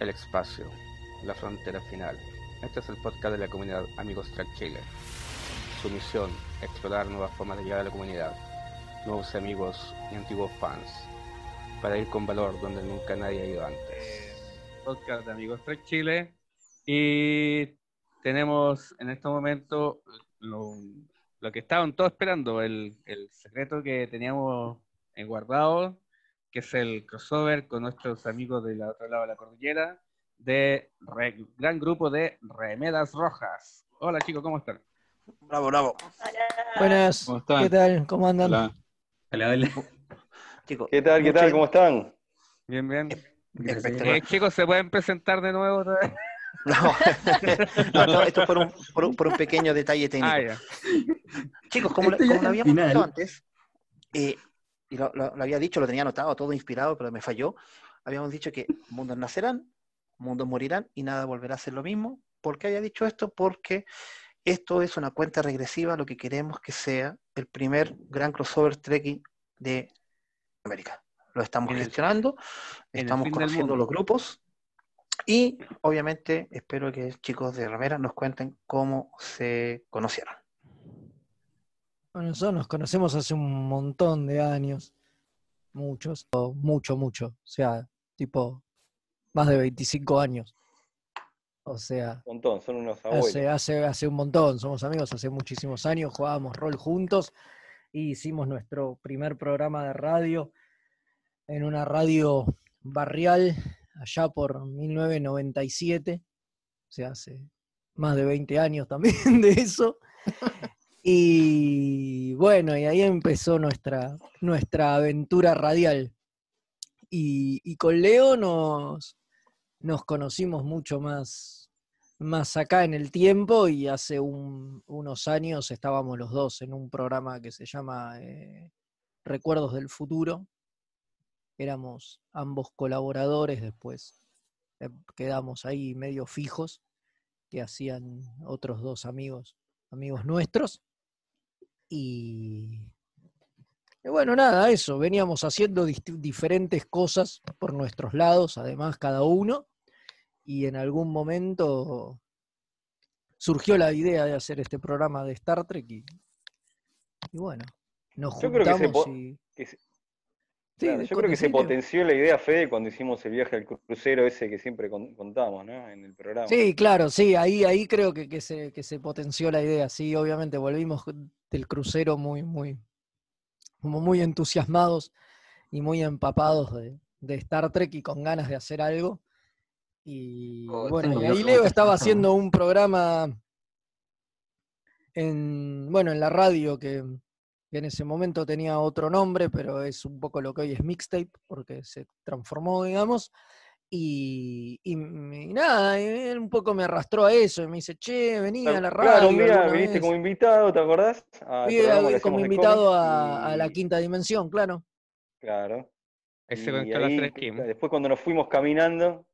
El espacio, la frontera final. Este es el podcast de la comunidad Amigos Track Chile. Su misión, explorar nuevas formas de llegar a la comunidad, nuevos amigos y antiguos fans, para ir con valor donde nunca nadie ha ido antes. Podcast de Amigos Track Chile. Y tenemos en este momento lo, lo que estaban todos esperando, el, el secreto que teníamos guardado que es el crossover con nuestros amigos del otro lado de la cordillera, de gran grupo de Remedas Rojas. Hola chicos, ¿cómo están? Bravo, bravo. Buenas, ¿qué tal? ¿Cómo andan? Hola. Hola, Chicos, ¿Qué tal, qué tal? ¿Cómo están? Bien, bien. Eh, chicos, ¿se pueden presentar de nuevo? otra vez? No, no, no, esto es por un, por, un, por un pequeño detalle técnico. Ah. Chicos, como, ya como lo habíamos dicho antes, eh, y lo, lo- lo había dicho, lo tenía anotado, todo inspirado, pero me falló. Habíamos dicho que mundos nacerán, mundos morirán y nada volverá a ser lo mismo. ¿Por qué había dicho esto? Porque esto es una cuenta regresiva lo que queremos que sea el primer gran crossover trekking de América. Lo estamos el- gestionando, estamos conociendo los grupos y obviamente espero que chicos de Ramera nos cuenten cómo se conocieron. Bueno, nosotros nos conocemos hace un montón de años. Muchos. o Mucho, mucho. O sea, tipo, más de 25 años. O sea, Un montón, son unos abuelos. hace, hace, hace un montón. Somos amigos hace muchísimos años. Jugábamos rol juntos. Y hicimos nuestro primer programa de radio en una radio barrial allá por 1997. O sea, hace más de 20 años también de eso. Y bueno, y ahí empezó nuestra, nuestra aventura radial. Y, con Leo nos, nos conocimos mucho más, más acá en el tiempo y hace un- unos años estábamos los dos en un programa que se llama eh, Recuerdos del Futuro. Éramos ambos colaboradores, después eh, quedamos ahí medio fijos, que hacían otros dos amigos, amigos nuestros. Y, y bueno, nada, eso, veníamos haciendo diferentes cosas por nuestros lados, además cada uno, y en algún momento surgió la idea de hacer este programa de Star Trek y, y bueno, nos Yo creo que se juntamos po- y... Que se- Sí, claro, yo creo que se potenció la idea, Fede, cuando hicimos el viaje al crucero ese que siempre con- contamos, ¿no? En el programa. Sí, claro, sí, ahí, ahí creo que, que se, que se potenció la idea. Sí, obviamente volvimos del crucero muy, muy, como muy entusiasmados y muy empapados de, de Star Trek y con ganas de hacer algo. Y Oh, bueno, y ahí Leo estaba haciendo un programa en, bueno, en la radio que, que en ese momento tenía otro nombre, pero es un poco lo que hoy es mixtape, porque se transformó, digamos. Y, y y nada, y él un poco me arrastró a eso y me dice, che, vení a la radio. Claro, un día viniste vez". como invitado, ¿te acordás? Fui programa a- que como invitado a, a la quinta dimensión, claro. Claro. Ahí se Y conectó a las ahí, tres Kim. Después cuando nos fuimos caminando...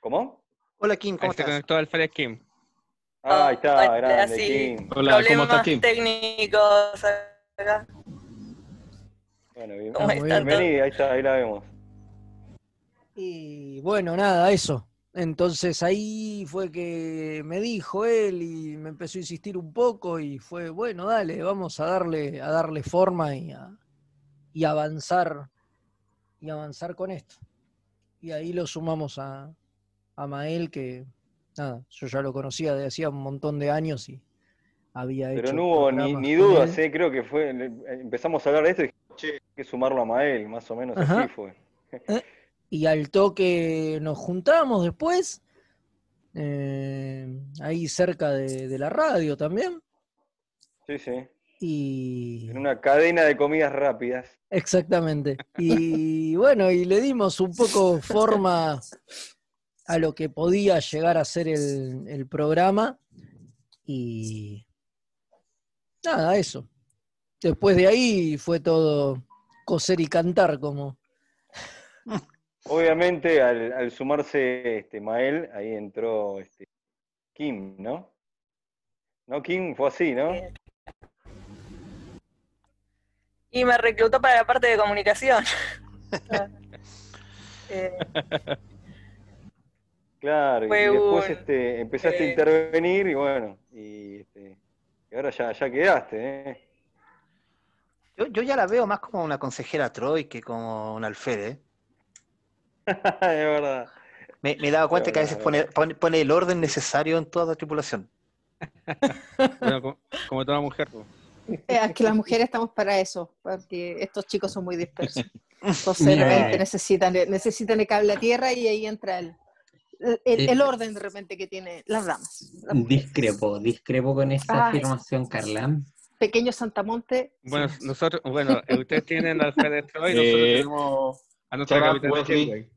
¿Cómo? Hola Kim, Ahí ¿cómo se estás? conectó al Fred Kim. Ah, ahí está, Hola, grande, sí. Kim. Hola, ¿cómo Problemas estás, Kim? técnicos acá. Bueno, bien- ¿Cómo bien. bienvenida, ahí está, ahí la vemos. Y bueno, nada, eso. Entonces ahí fue que me dijo él y me empezó a insistir un poco y fue, bueno, dale, vamos a darle, a darle forma y, a- y avanzar y avanzar con esto. Y ahí lo sumamos a, a Mael, que nada, yo ya lo conocía de hacía un montón de años y había hecho. Pero no hubo ni, ni dudas. ¿eh? creo que fue, empezamos a hablar de esto y dijimos, che, hay que sumarlo a Mael, más o menos Ajá. así fue. Y al toque nos juntamos después, eh, ahí cerca de, de la radio también. Sí, sí. Y En una cadena de comidas rápidas. exactamente. Y bueno, y le dimos un poco forma a lo que podía llegar a ser el, el programa. Y nada, eso. Después de ahí fue todo coser y cantar, como Obviamente, al, al sumarse este, Mael, ahí entró este, Kim, ¿no? No, Kim fue así, ¿no? Y me reclutó para la parte de comunicación. Eh, Claro, y después un- este, empezaste a eh, intervenir y bueno, y, este, y ahora ya, ya quedaste, ¿eh? Yo, yo ya la veo más como una consejera Troy que como un alférez. es verdad. Me, me he dado cuenta que a veces pone, pone, pone el orden necesario en toda la tripulación. Bueno, como, como toda mujer. pues. Eh, Es que las mujeres estamos para eso, porque estos chicos son muy dispersos. Entonces, eh. necesitan, necesitan el cable a tierra y ahí entra el, el, Eh. orden de repente que tienen las mujeres. Discrepo, discrepo con esta Ay. afirmación, Carla. Pequeño Santamonte. Bueno, sí. nosotros, bueno, eh, ustedes tienen al Fred Troy y nosotros Eh, tenemos a nuestra capitana Wesley.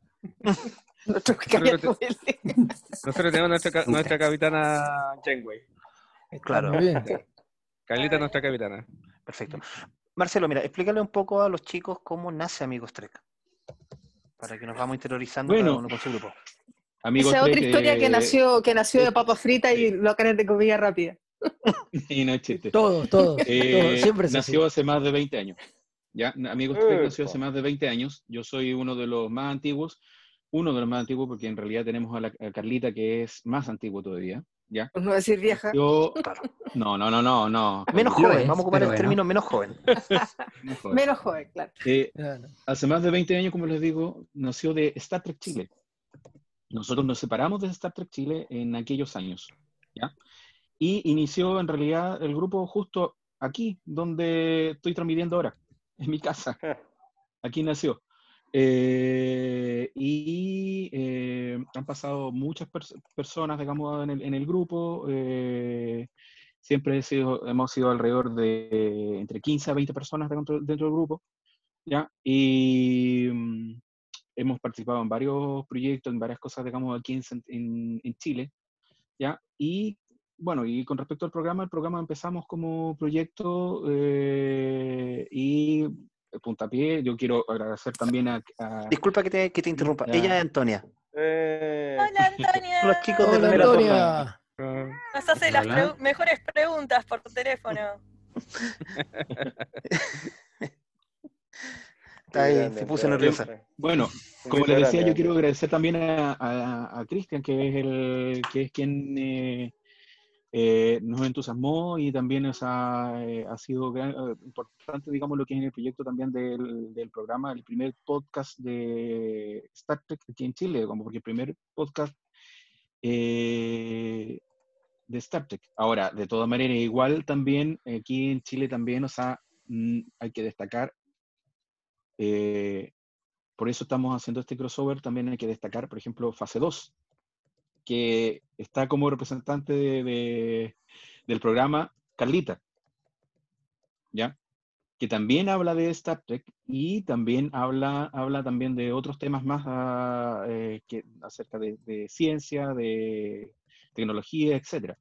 Nosotros Nosotros tenemos nuestra, nuestra capitana Janeway. Claro. Muy bien. Carlita es nuestra capitana. Perfecto. Marcelo, mira, explícale un poco a los chicos cómo nace Amigos Trek. Para que nos vamos interiorizando Bueno. cada uno con su grupo. Amigos Esa es otra historia que nació, que nació de eh, papa frita y locales de comida rápida. Y no es chiste. Todos, todos, Eh, todos, siempre nació hace más de 20 años. ¿ya? Amigos Trek nació hace más de 20 años. Yo soy uno de los más antiguos. Uno de los más antiguos porque en realidad tenemos a la a Carlita que es más antiguo todavía. ¿ya? Por no decir vieja. Yo... Claro. No, no, no, no. no. Menos Lo joven, vamos a ocupar el bueno. término menos joven. Menos joven, claro. Eh, Claro. hace más de 20 años, como les digo, nació de Star Trek Chile. Nosotros nos separamos de Star Trek Chile en aquellos años, ¿ya? Y inició en realidad el grupo justo aquí, donde estoy transmitiendo ahora, en mi casa. Aquí nació. Eh, y eh, han pasado muchas pers- personas, digamos, en el, en el grupo. eh, siempre hemos sido alrededor de entre 15 a 20 personas dentro, dentro del grupo. ¿ya? Y mm, hemos participado en varios proyectos, en varias cosas, digamos, aquí en, en, en Chile, ¿ya? Y bueno, y con respecto al programa, el programa empezamos como proyecto eh, y eh, puntapié, yo quiero agradecer también a... a- Disculpa que te, que te interrumpa. Ya. Ella es Antonia. Eh, Hola, Antonia. Los chicos de Hola, primera Antonia. Nos hace las Hola. pregu- mejores preguntas por teléfono. Está ahí, qué grande, se puso nerviosa. bueno, como les decía, grande, yo quiero agradecer también a, a, a Cristian, que es el que es quien eh, eh, nos entusiasmó y también o sea, eh, ha sido gran- importante, digamos, lo que es en el proyecto también del, del programa, el primer podcast de Star Trek aquí en Chile, como porque el primer podcast eh, de Star Trek. Ahora, de todas maneras, igual también aquí en Chile también, o sea, mm, hay que destacar eh, por eso estamos haciendo este crossover. También hay que destacar, por ejemplo, Fase 2, que está como representante de- de- del programa Carlita, ¿ya? Que también habla de Star Trek y también habla, habla también de otros temas más ah, eh, acerca de, ciencia, de tecnología, etcétera,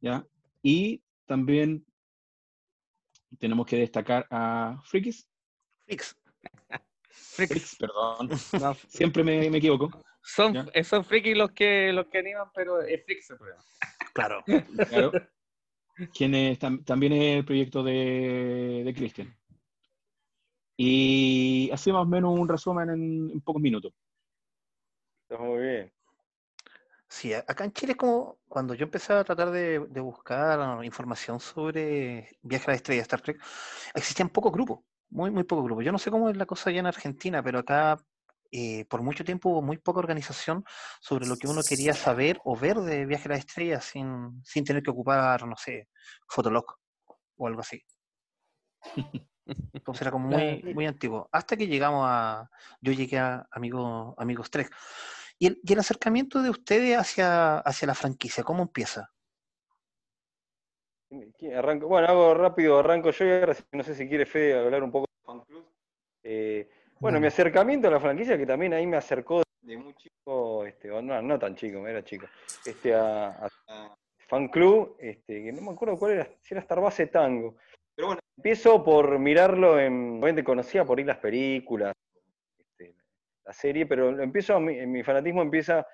¿ya? Y también tenemos que destacar a Frikis, Fix. Frikis, perdón, No, siempre me, me equivoco. son, Ya. son frikis los que, los que animan, pero es el programa. Claro. Claro. Quien es, tam- también es el proyecto de, de Cristian. Y así más o menos un resumen en, en pocos minutos. Está muy bien. Sí, acá en Chile es como cuando yo empecé a tratar de, de buscar información sobre Viaje a la Estrella Star Trek, existían pocos grupos, muy, muy pocos grupos. Yo no sé cómo es la cosa allá en Argentina, pero acá eh, por mucho tiempo hubo muy poca organización sobre lo que uno quería saber o ver de Viaje a la Estrella sin, sin tener que ocupar, no sé, Fotolog o algo así. Entonces era como muy, muy antiguo. Hasta que llegamos a, yo llegué a Amigos, Amigos Trek. ¿Y el, y el acercamiento de ustedes hacia, hacia la franquicia, cómo empieza? ¿Quién arranca? Bueno, hago rápido, arranco yo y ahora no sé si quiere Fede hablar un poco de Fan Club. Eh, bueno, mi acercamiento a la franquicia, que también ahí me acercó de muy chico, este, o no, no tan chico, era chico, este, a, a- a Fan Club, este, que no me acuerdo cuál era, si era Star Base Tango. Pero bueno, empiezo por mirarlo en, obviamente conocía por ir las películas, este, la serie, pero lo empiezo, mi, mi fanatismo empieza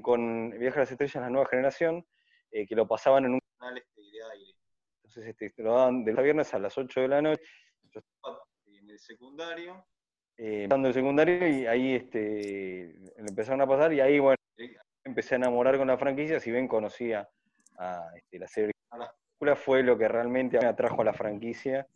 con Viaje a las Estrellas, la nueva generación, eh, que lo pasaban en un canal de aire. Entonces este, te lo daban de los viernes a las 8 de la noche. Yo estaba en el secundario, eh, empezando el secundario, y ahí este, lo empezaron a pasar, y ahí, bueno, empecé a enamorar con la franquicia, si bien conocía a este, la serie la película fue lo que realmente me atrajo a la franquicia.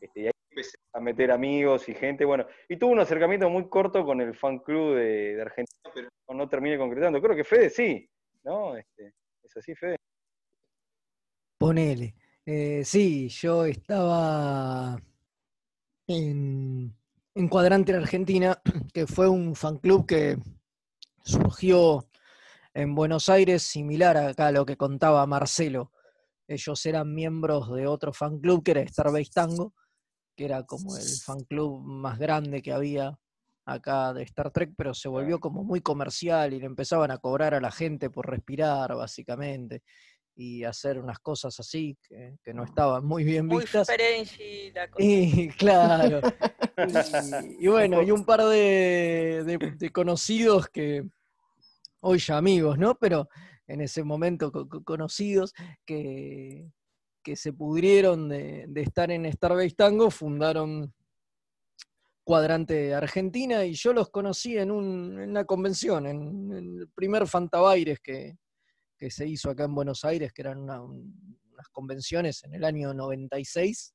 Este, y ahí empecé a meter amigos y gente, bueno, y tuve un acercamiento muy corto con el fan club de, de Argentina, pero no terminé concretando. Creo que Fede sí, ¿no? Este, ¿Es así, Fede? Ponele. Eh, sí, yo estaba en, en Cuadrante en Argentina, que fue un fan club que surgió en Buenos Aires, similar acá a lo que contaba Marcelo. Ellos eran miembros de otro fan club que era Starbase Tango, que era como el fan club más grande que había acá de Star Trek, pero se volvió como muy comercial y le empezaban a cobrar a la gente por respirar, básicamente, y hacer unas cosas así que, que no estaban muy bien Muy vistas. La cosa. Y claro. Y, y bueno, y un par de, de- de conocidos que hoy ya amigos, ¿no? Pero en ese momento co- co- conocidos que, que se pudrieron de, de estar en Starbase Tango, fundaron Cuadrante Argentina y yo los conocí en, un- en una convención, en, en el primer Fantabaires que, que se hizo acá en Buenos Aires, que eran una- un- unas convenciones en el año 96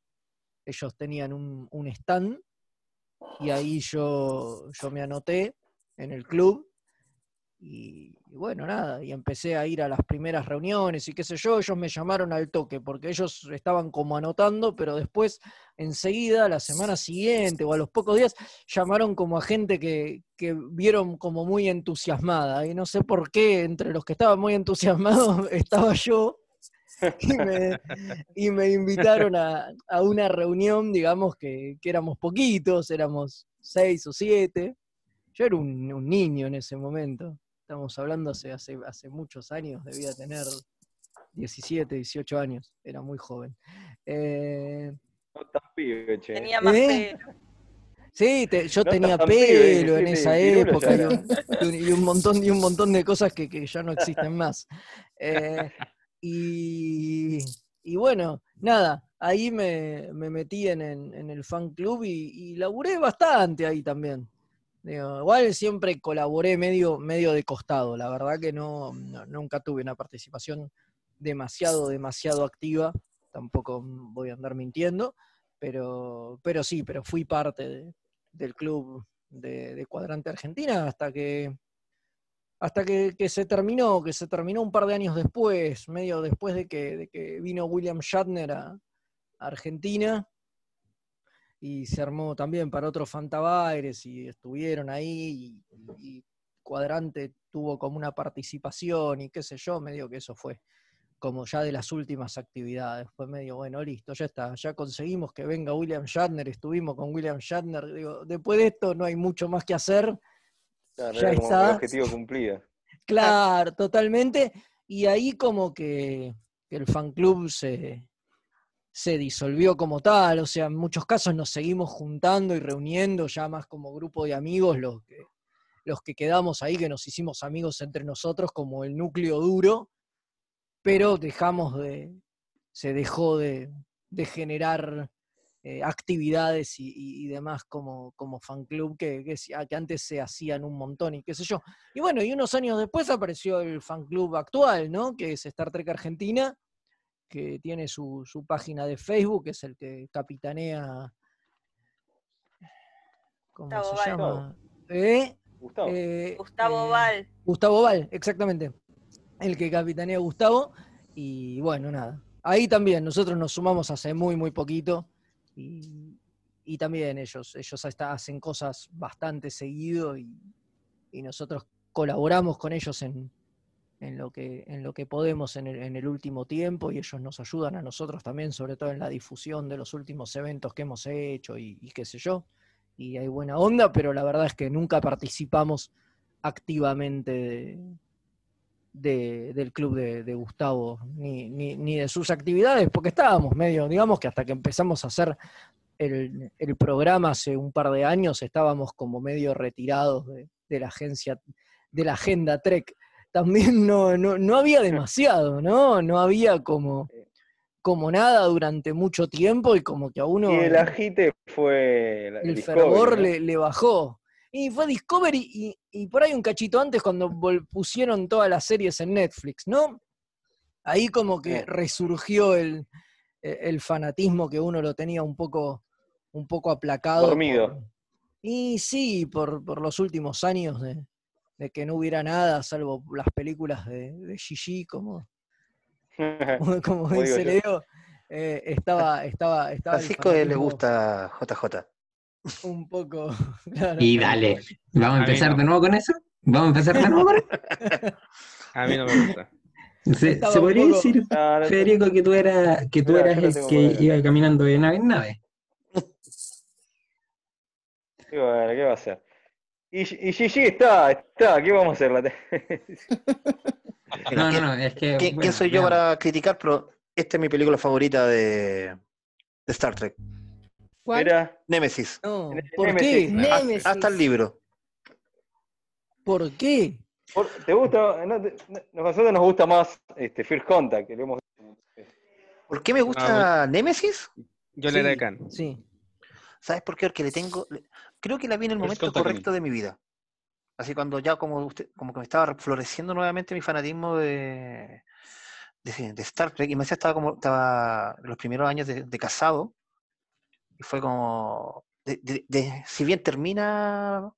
ellos tenían un, un stand y ahí yo, yo me anoté en el club y, bueno, nada, y empecé a ir a las primeras reuniones y qué sé yo, ellos me llamaron al toque porque ellos estaban como anotando, pero después enseguida, la semana siguiente o a los pocos días, llamaron como a gente que, que vieron como muy entusiasmada y no sé por qué entre los que estaban muy entusiasmados estaba yo y me, y me invitaron a, a una reunión, digamos que, que éramos poquitos, éramos seis o siete. Yo era un niño en ese momento. Estamos hablando hace, hace, hace muchos años, debía tener 17, 18 años, era muy joven. Eh, No tan pibe, che. Tenía más ¿Eh? pelo. sí, te- yo No tenía pibe, pelo en 17, esa época y un, y un- y un montón, y un montón de cosas que, que ya no existen más. Eh, y, y bueno, nada, ahí me, me metí en, en- en el fan club y, y laburé bastante ahí también. Igual siempre colaboré medio, medio de costado, la verdad que no, nunca tuve una participación demasiado, demasiado activa, tampoco voy a andar mintiendo, pero, pero sí, pero fui parte de- del club de, Cuadrante Argentina hasta que hasta que, se terminó, que se terminó un par de años después, medio después de que, vino William Shatner a Argentina y se armó también para otros Fantabaires y estuvieron ahí y, y Cuadrante tuvo como una participación y qué sé yo, medio que eso fue como ya de las últimas actividades, fue medio, bueno, listo, ya está, ya conseguimos que venga William Shatner, estuvimos con William Shatner, digo, después de esto no hay mucho más que hacer, Claro, ya era como está. el objetivo cumplido. Claro, totalmente. Y ahí como que, que el fan club se, se disolvió como tal. O sea, en muchos casos nos seguimos juntando y reuniendo ya más como grupo de amigos, los que, los que quedamos ahí, que nos hicimos amigos entre nosotros como el núcleo duro, pero dejamos de, se dejó de, de generar eh, actividades y, demás como, como fan club que, que, se- que antes se hacían un montón y qué sé yo. Y bueno, y unos años después apareció el fan club actual, ¿no? Que es Star Trek Argentina, que tiene su, su página de Facebook, que es el que capitanea. ¿Cómo Gustavo se Val. llama? ¿Eh? Gustavo. Eh, Gustavo eh, Val. Gustavo Val, exactamente. El que capitanea Gustavo. Y bueno, nada. Ahí también nosotros nos sumamos hace muy, muy poquito. Y, y también ellos, ellos hasta hacen cosas bastante seguido y, y nosotros colaboramos con ellos en, en lo que, en lo que podemos en el, en el último tiempo y ellos nos ayudan a nosotros también, sobre todo en la difusión de los últimos eventos que hemos hecho y, qué sé yo. Y hay buena onda, pero la verdad es que nunca participamos activamente de- del club de, de Gustavo, ni, ni- ni de sus actividades, porque estábamos medio, digamos que hasta que empezamos a hacer el, el programa hace un par de años, estábamos como medio retirados de, de la agencia, de la agenda Trek. También no, no, no había demasiado, ¿no? No había como, como nada durante mucho tiempo y como que a uno Y el agite fue el Discovery, fervor ¿no? le, le bajó. Y fue Discovery y, y por ahí un cachito antes cuando pusieron todas las series en Netflix, ¿no? Ahí como que resurgió el, e- el fanatismo que uno lo tenía un poco, un poco aplacado. Dormido. por- y sí, por, por los últimos años de, de que no hubiera nada, salvo las películas de, de Gigi, como, como, como yo. Leo, eh, estaba, estaba, estaba Francisco le gusta JJ. un poco. claro. Y dale, ¿vamos a empezar no. de nuevo con eso? ¿Vamos a empezar de nuevo con eso? A mí no me gusta. ¿Se, se podría poco- decir, No, no sé. Federico, que tú, eras que tú eras el que iba caminando de nave en nave? Y bueno, ¿qué va a hacer? Y, y Gigi está, está, ¿qué vamos a hacer? No, no, ¿quién, no, es que. quién- bueno, soy yo para criticar? Pero esta es mi película favorita de, de Star Trek. ¿Cuál? Mira, Nemesis. No, Nemesis. ¿por qué? Hasta- Némesis. Hasta el libro. ¿Por qué? por- ¿te gusta? No, te- no- nosotros nos gusta más este, First Contact, que lo hemos ¿Por qué me gusta Nemesis? Yo Sí, le decan. Sí. ¿Sabes por qué? Porque le tengo. Creo que la vi en el momento correcto de mi vida. Así cuando ya como usted, como que me estaba floreciendo nuevamente mi fanatismo de, de, de Star Trek. Y me decía estaba como estaba en los primeros años de, de casado. Y fue como. de- si bien termina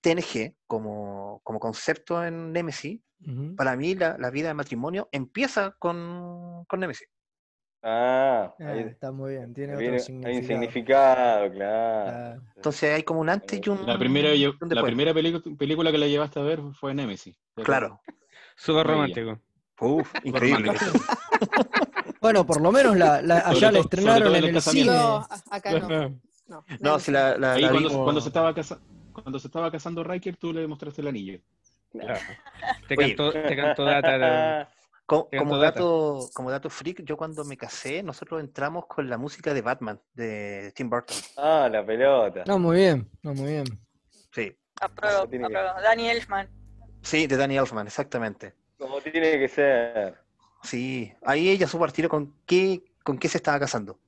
TNG como, como concepto en Nemesis, Ujú. para mí la, la vida de matrimonio empieza con, con Nemesis. Ah, Ah, ahí está muy bien, tiene viene- otro hay un significado. significado, claro. Claro. Entonces hay como un antes y un. La primera, un la primera película que la llevaste a ver fue Nemesis. Claro. Súper romántico. Uf, increíble. Bueno, por lo menos la, la- allá la todo- sobre estrenaron en en el cine. No, acá no. no. No, Némesis. si la, la, Ahí la cuando, vimos- cuando se estaba casa- cuando se estaba casando Riker, tú le demostraste el anillo. Claro. Te cantó, te cantó data. Como, data. dato, como dato freak, yo cuando me casé, nosotros entramos con la música de Batman, de Tim Burton. Ah, la pelota. No, muy bien, no, muy bien. Sí, Apruebo, apruebo. Danny Elfman. sí, de Danny Elfman, exactamente. Como tiene que ser. Sí, ahí ella supo al tiro con qué, con qué se estaba casando.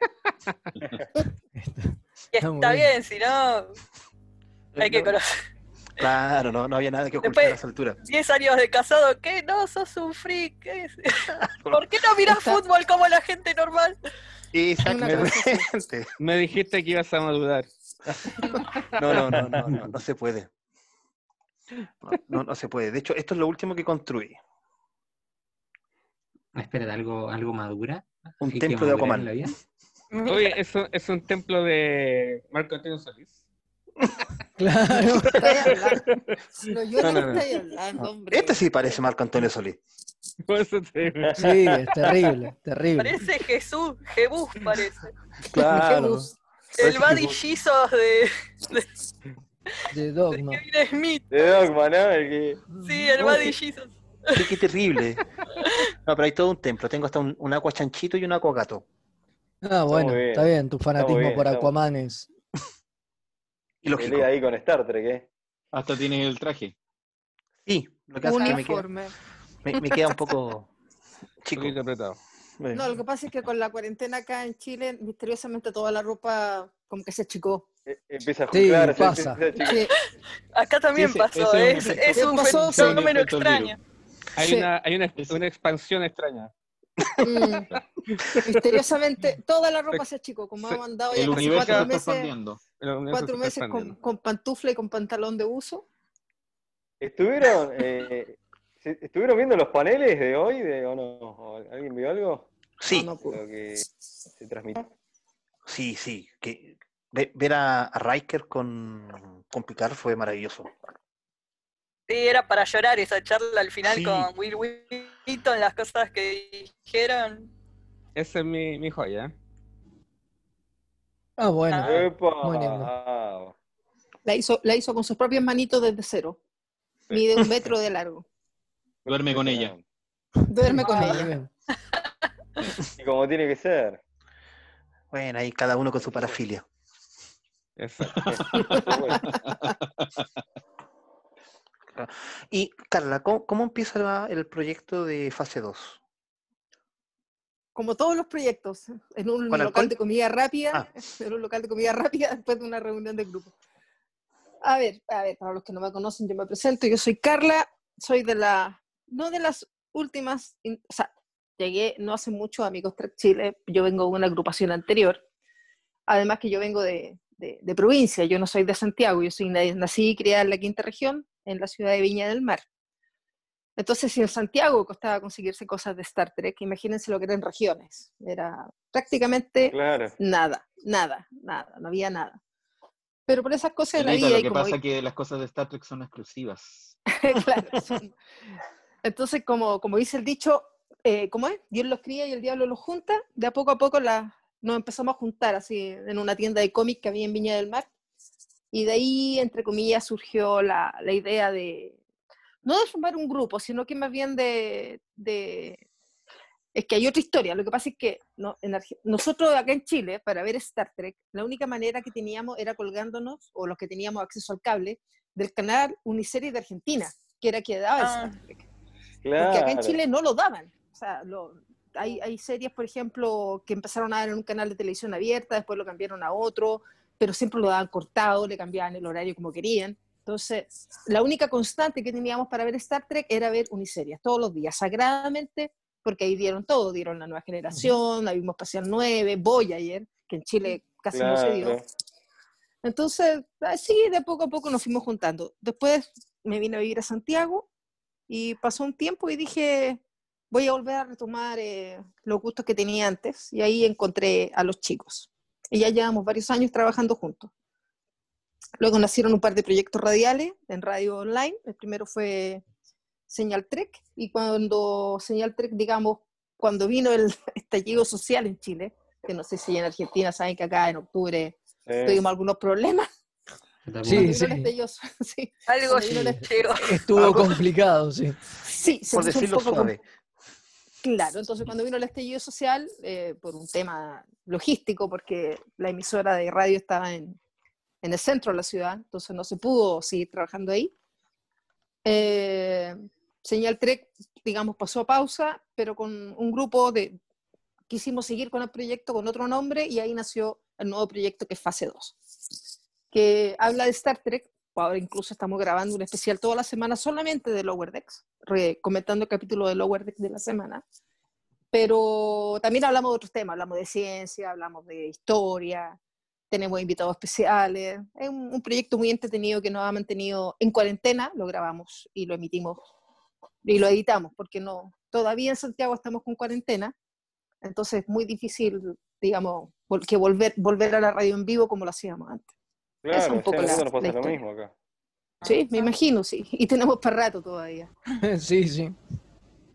Está está bien. bien, si no, hay que conocer. Claro, no, no había nada que ocultar a Después- esa altura. 10 años de casado, ¿qué? No, sos un freak. ¿qué es? ¿Por qué no mirás Está- fútbol como la gente normal? Exactamente. Me dijiste que ibas a madurar. No, no, no, no, no, no se puede. No, no, no se puede. De hecho, esto es lo último que construí. Espérate, algo, algo madura. Un ¿Hay que templo de Aquaman. Oye, eso es un templo de Marco Antonio Solís. Claro. Pero yo No, no, no, no. estoy hablando, hombre. Este sí parece Marco Antonio Solís. Sí, es terrible, terrible. Parece Jesús, Jebus parece. Claro. El Buddy Jesus de, De Dogma. Kevin Smith. De Dogma, ¿no? El que... Sí, el Buddy sí. Jesus. Sí, qué terrible. No, pero hay todo un templo. Tengo hasta un, un agua chanchito y un agua gato. Ah, bueno, bien. está bien, tu fanatismo bien, por está muy- Aquaman es. Y lógico. ahí con Star Trek, ¿eh? Hasta tiene el traje. Sí, lo que hace es que me queda, Uniforme. me, me queda un poco Un chico. poquito apretado. Eh, No, lo que pasa es que con la cuarentena acá en Chile, misteriosamente toda la ropa como que se achicó. E- Empieza a Sí, jugar. se pasa. empieza a Sí, Acá también Sí, sí, pasó, ese es, es un- es un pasó, fen- sí. fenómeno extraño. Hay, Sí. una, hay una, expansión extraña. mm. misteriosamente toda la ropa se achicó, como hemos andado ya El casi cuatro está meses, expandiendo. El universo cuatro meses con, pantufla y con pantalón de uso. ¿Estuvieron, eh, ¿Estuvieron viendo los paneles de hoy de, o no? ¿O ¿Alguien vio algo? Sí, No, no que se transmitió. sí, sí. Que, ve- ver a, a Riker con, con Picard fue maravilloso. Sí, era para llorar esa charla al final Sí. con Will Wheaton, las cosas que dijeron. Esa es mi, mi joya. Ah, bueno. Ah. ¡Epa! Muy lindo. La hizo, la hizo con sus propias manitos desde cero. Mide un metro de largo. Duerme con ella. Duerme con Ah. Ella. Y como tiene que ser. Bueno, ahí cada uno con su parafilia. Exacto. Y Carla, ¿cómo, cómo empieza el proyecto de fase 2? Como todos los proyectos, en un ¿Con local alcohol? de comida rápida, Ah. en un local de comida rápida después de una reunión de grupo. A ver, a ver, para los que no me conocen, yo me presento. Yo soy Carla, soy de la, no de las últimas, o sea, llegué no hace mucho a Amigos Trek Chile, yo vengo de una agrupación anterior. Además que yo vengo de, de- de provincia, yo no soy de Santiago, yo soy na- nací y criada en la quinta región, en la ciudad de Viña del Mar. Entonces, si en Santiago costaba conseguirse cosas de Star Trek, imagínense lo que eran regiones. Era prácticamente Claro. nada, nada, nada, no había nada. Pero por esas cosas de la vida lo que como pasa es que las cosas de Star Trek son exclusivas. claro, son- Entonces, como, como dice el dicho, eh, ¿cómo es? Dios los cría y el diablo los junta. De a poco a poco la- nos empezamos a juntar así en una tienda de cómic que había en Viña del Mar. Y de ahí, entre comillas, surgió la, la idea de, no de formar un grupo, sino que más bien de, de- Es que hay otra historia. Lo que pasa es que no, en Arge- nosotros acá en Chile, para ver Star Trek, la única manera que teníamos era colgándonos, o los que teníamos acceso al cable, del canal Uniseries de Argentina, que era que daba Ah. Star Trek. Porque acá en Claro. Chile no lo daban. O sea, lo- hay, hay series, por ejemplo, que empezaron a dar en un canal de televisión abierta, después lo cambiaron a otro, pero siempre lo daban cortado, le cambiaban el horario como querían. Entonces, la única constante que teníamos para ver Star Trek era ver uniseries todos los días, sagradamente, porque ahí dieron todo, dieron la nueva generación, ahí vimos Espacial 9, Voyager, que en Chile casi no se dio. Claro. Entonces, así de poco a poco nos fuimos juntando. Después me vine a vivir a Santiago y pasó un tiempo y dije, voy a volver a retomar eh, los gustos que tenía antes. Y ahí encontré a los chicos. Y ya llevamos varios años trabajando juntos. Luego nacieron un par de proyectos radiales en radio online. El primero fue Señal Trek. Y cuando Señal Trek, digamos, cuando vino el estallido social en Chile, que no sé si en Argentina saben que acá en octubre tuvimos algunos problemas. Sí, sí. sí, Algo sí. Estuvo complicado, sí. sí, se Por decirlo poco suave. Claro, entonces cuando vino el estallido social, eh, por un tema logístico, porque la emisora de radio estaba en, en el centro de la ciudad, entonces no se pudo seguir trabajando ahí. Eh, Señal Trek, digamos, pasó a pausa, pero con un grupo de... Quisimos seguir con el proyecto con otro nombre y ahí nació el nuevo proyecto que es Fase 2, que habla de Star Trek. Ahora incluso estamos grabando un especial toda la semana solamente de Lower Decks, comentando el capítulo de Lower Decks de la semana. Pero también hablamos de otros temas, hablamos de ciencia, hablamos de historia, tenemos invitados especiales. Es un, un proyecto muy entretenido que nos ha mantenido en cuarentena, lo grabamos y lo emitimos y lo editamos, porque no, todavía en Santiago estamos con cuarentena, entonces es muy difícil, digamos, vol- que volver, volver a la radio en vivo como lo hacíamos antes. Esa es Claro, un sí, poco la- nos pasa la lo historia. mismo acá. Sí, me imagino, sí. Y tenemos para rato todavía. Sí, sí.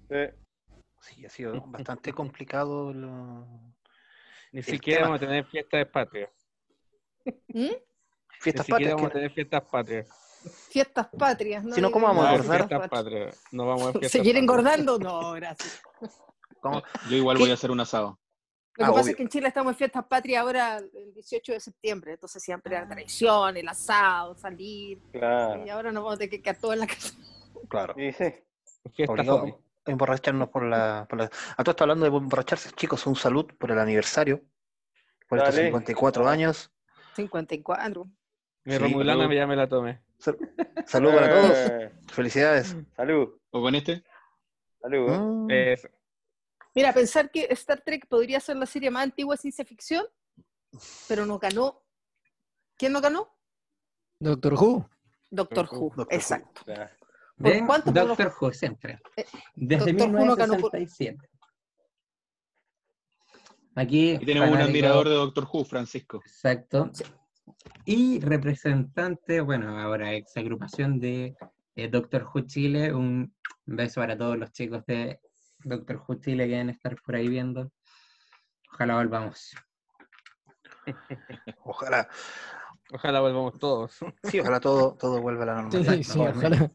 Sí. Ha sido bastante complicado. lo- Ni siquiera tema. vamos a tener fiestas patrias. ¿Mm? Ni Fiestas siquiera patrias. vamos a tener fiestas patrias. Fiestas patrias, ¿no? Si no, ¿cómo vamos a No, engordar? fiestas patrias. No vamos a fiestas ¿Seguir patrias. engordando? No, gracias. ¿cómo? Yo igual ¿Qué? voy a hacer un asado. Lo Ah, que pasa obvio. es que en Chile estamos en fiestas patrias ahora el 18 de septiembre, entonces siempre la tradición, el asado, salir, Claro. y ahora nos vamos a tener que quedar todos en la casa. Claro. Sí. Fiesta Obligado fome. a emborracharnos por la, por la... A todo esto hablando de emborracharse, chicos, un salud por el aniversario. Por estos Dale. 54 años. 54. Mi Sí, Romulana salud. ya me la tomé. Sal- Salud para todos. Eh, Felicidades. Salud. ¿O con este? Salud. ¿eh? Mm, Eso. Mira, pensar que Star Trek podría ser la serie más antigua de ciencia ficción, pero no ganó. ¿Quién no ganó? Doctor Who. Doctor Doctor Who, Doctor Who. exacto. Ya. ¿Por Doctor Who, siempre. Eh, Desde Doctor Who no ganó por- 1967. Aquí. Y tenemos un admirador de Doctor Who, Francisco. Exacto. Y representante, bueno, ahora ex agrupación de eh, Doctor Who Chile. Un beso para todos los chicos de Doctor Who Chile que deben estar por ahí viendo. Ojalá volvamos. Ojalá. Ojalá volvamos todos. Sí, ojalá todo, todo vuelva a la normalidad. Sí, sí, ¿no? ojalá.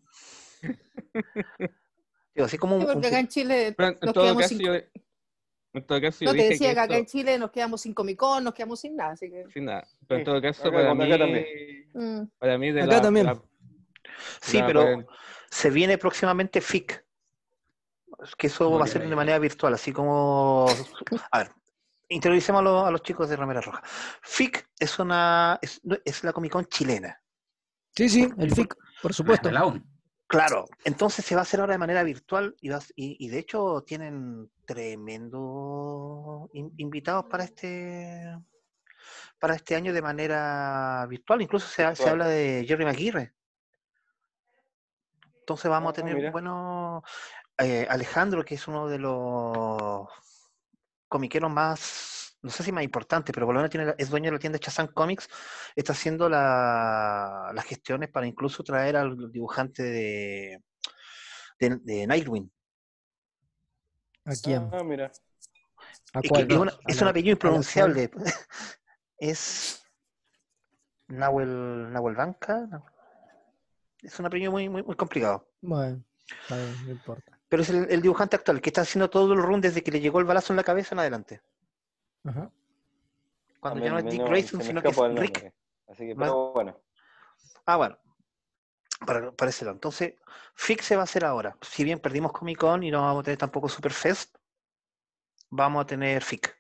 Digo, así como un- porque acá en Chile Pero en nos todo quedamos caso, sin... yo, en todo caso, yo No te dije decía que que acá esto- en Chile nos quedamos sin Comic Con, nos quedamos sin nada, así que... sin nada. Pero en todo caso, acá para como mí, acá también. mm, para mí de Acá la, también. la- Sí, la pero se viene próximamente FIC. Es que eso ¿Cómo va a ser de manera virtual, así como... A ver, introducemos a los, a los chicos de Ramera Roja. FIC es una es, es la Comic Con chilena. Sí, sí, el FIC, por supuesto. La. Claro, entonces se va a hacer ahora de manera virtual y, vas- y, y de hecho tienen tremendo in- invitados para este para este año de manera virtual. Incluso se, habla de Jerry Maguire. Entonces vamos a Ah, tener mira. bueno eh, Alejandro, que es uno de los comiqueros más, no sé si más importantes, pero por lo menos tiene, es dueño de la tienda Chazán Comics, está haciendo la- las gestiones para incluso traer al dibujante de, de, de Nightwing. ¿A quién? Ah, mira. ¿A Es, que es, una- un apellido impronunciable. es Nahuel, Nahuel Banca. Es un apellido muy, muy, muy complicado. Bueno, está bien, no importa. Pero es el, el dibujante actual que está haciendo todo el run desde que le llegó el balazo en la cabeza en adelante. Ajá. Cuando ya no es Dick no, Grayson, sino que es Rick. nombre. Así que, Más- pero bueno. Ah, bueno. Para, para ese lado. Entonces, Fix se va a hacer ahora. Si bien perdimos Comic Con y no vamos a tener tampoco Superfest, vamos a tener FIC.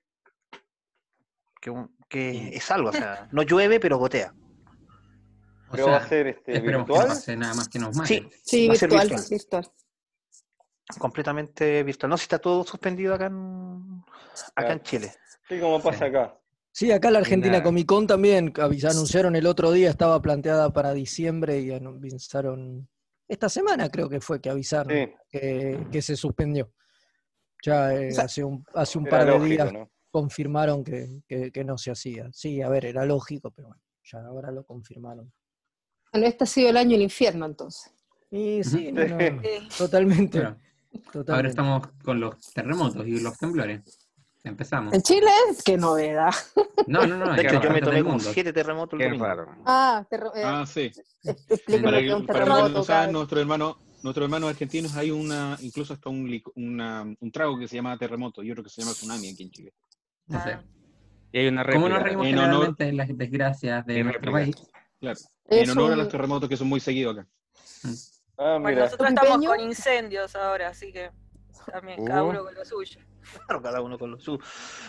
Que, un- que es algo, o sea, no llueve, pero gotea. O Pero va a ser este, no virtual. pase nada más que nos Sí, maten. Sí, Va a ser virtual, virtual. virtual. completamente virtual. No, si está todo suspendido acá en, acá en. Chile. Sí, como pasa acá. Sí, acá la Argentina nada. Comic Con también anunciaron el otro día, estaba planteada para diciembre y avisaron, esta semana creo que fue que avisaron Sí, que, que se suspendió. Ya eh, hace un, hace un era par de lógico, días ¿no? confirmaron que, que- que no se hacía. Sí, a ver, era lógico, pero bueno, ya ahora lo confirmaron. Bueno, este ha sido el año del infierno entonces. Y sí, no, totalmente. Claro. Ahora totalmente. estamos con los terremotos y los temblores. Empezamos. En Chile, qué novedad. No, no, no. De hecho, yo me tomé como siete terremotos Qué raro. Ah, terre- eh, Ah, sí. Para, que un para no terremoto. saben, cabrón. nuestros hermanos, nuestros hermanos argentinos hay una, incluso hasta un, lic- una- un trago que se llama terremoto y otro que se llama tsunami aquí en Chile. No sé. Ah. Y hay una ¿Cómo nos reímos En honor- de las desgracias de nuestro país? Claro. Es en honor a los terremotos que son muy seguidos acá. Ah, Bueno, mira. nosotros ¿Un estamos con incendios ahora, así que también cada Uh. uno con lo suyo. Claro, cada uno con lo su.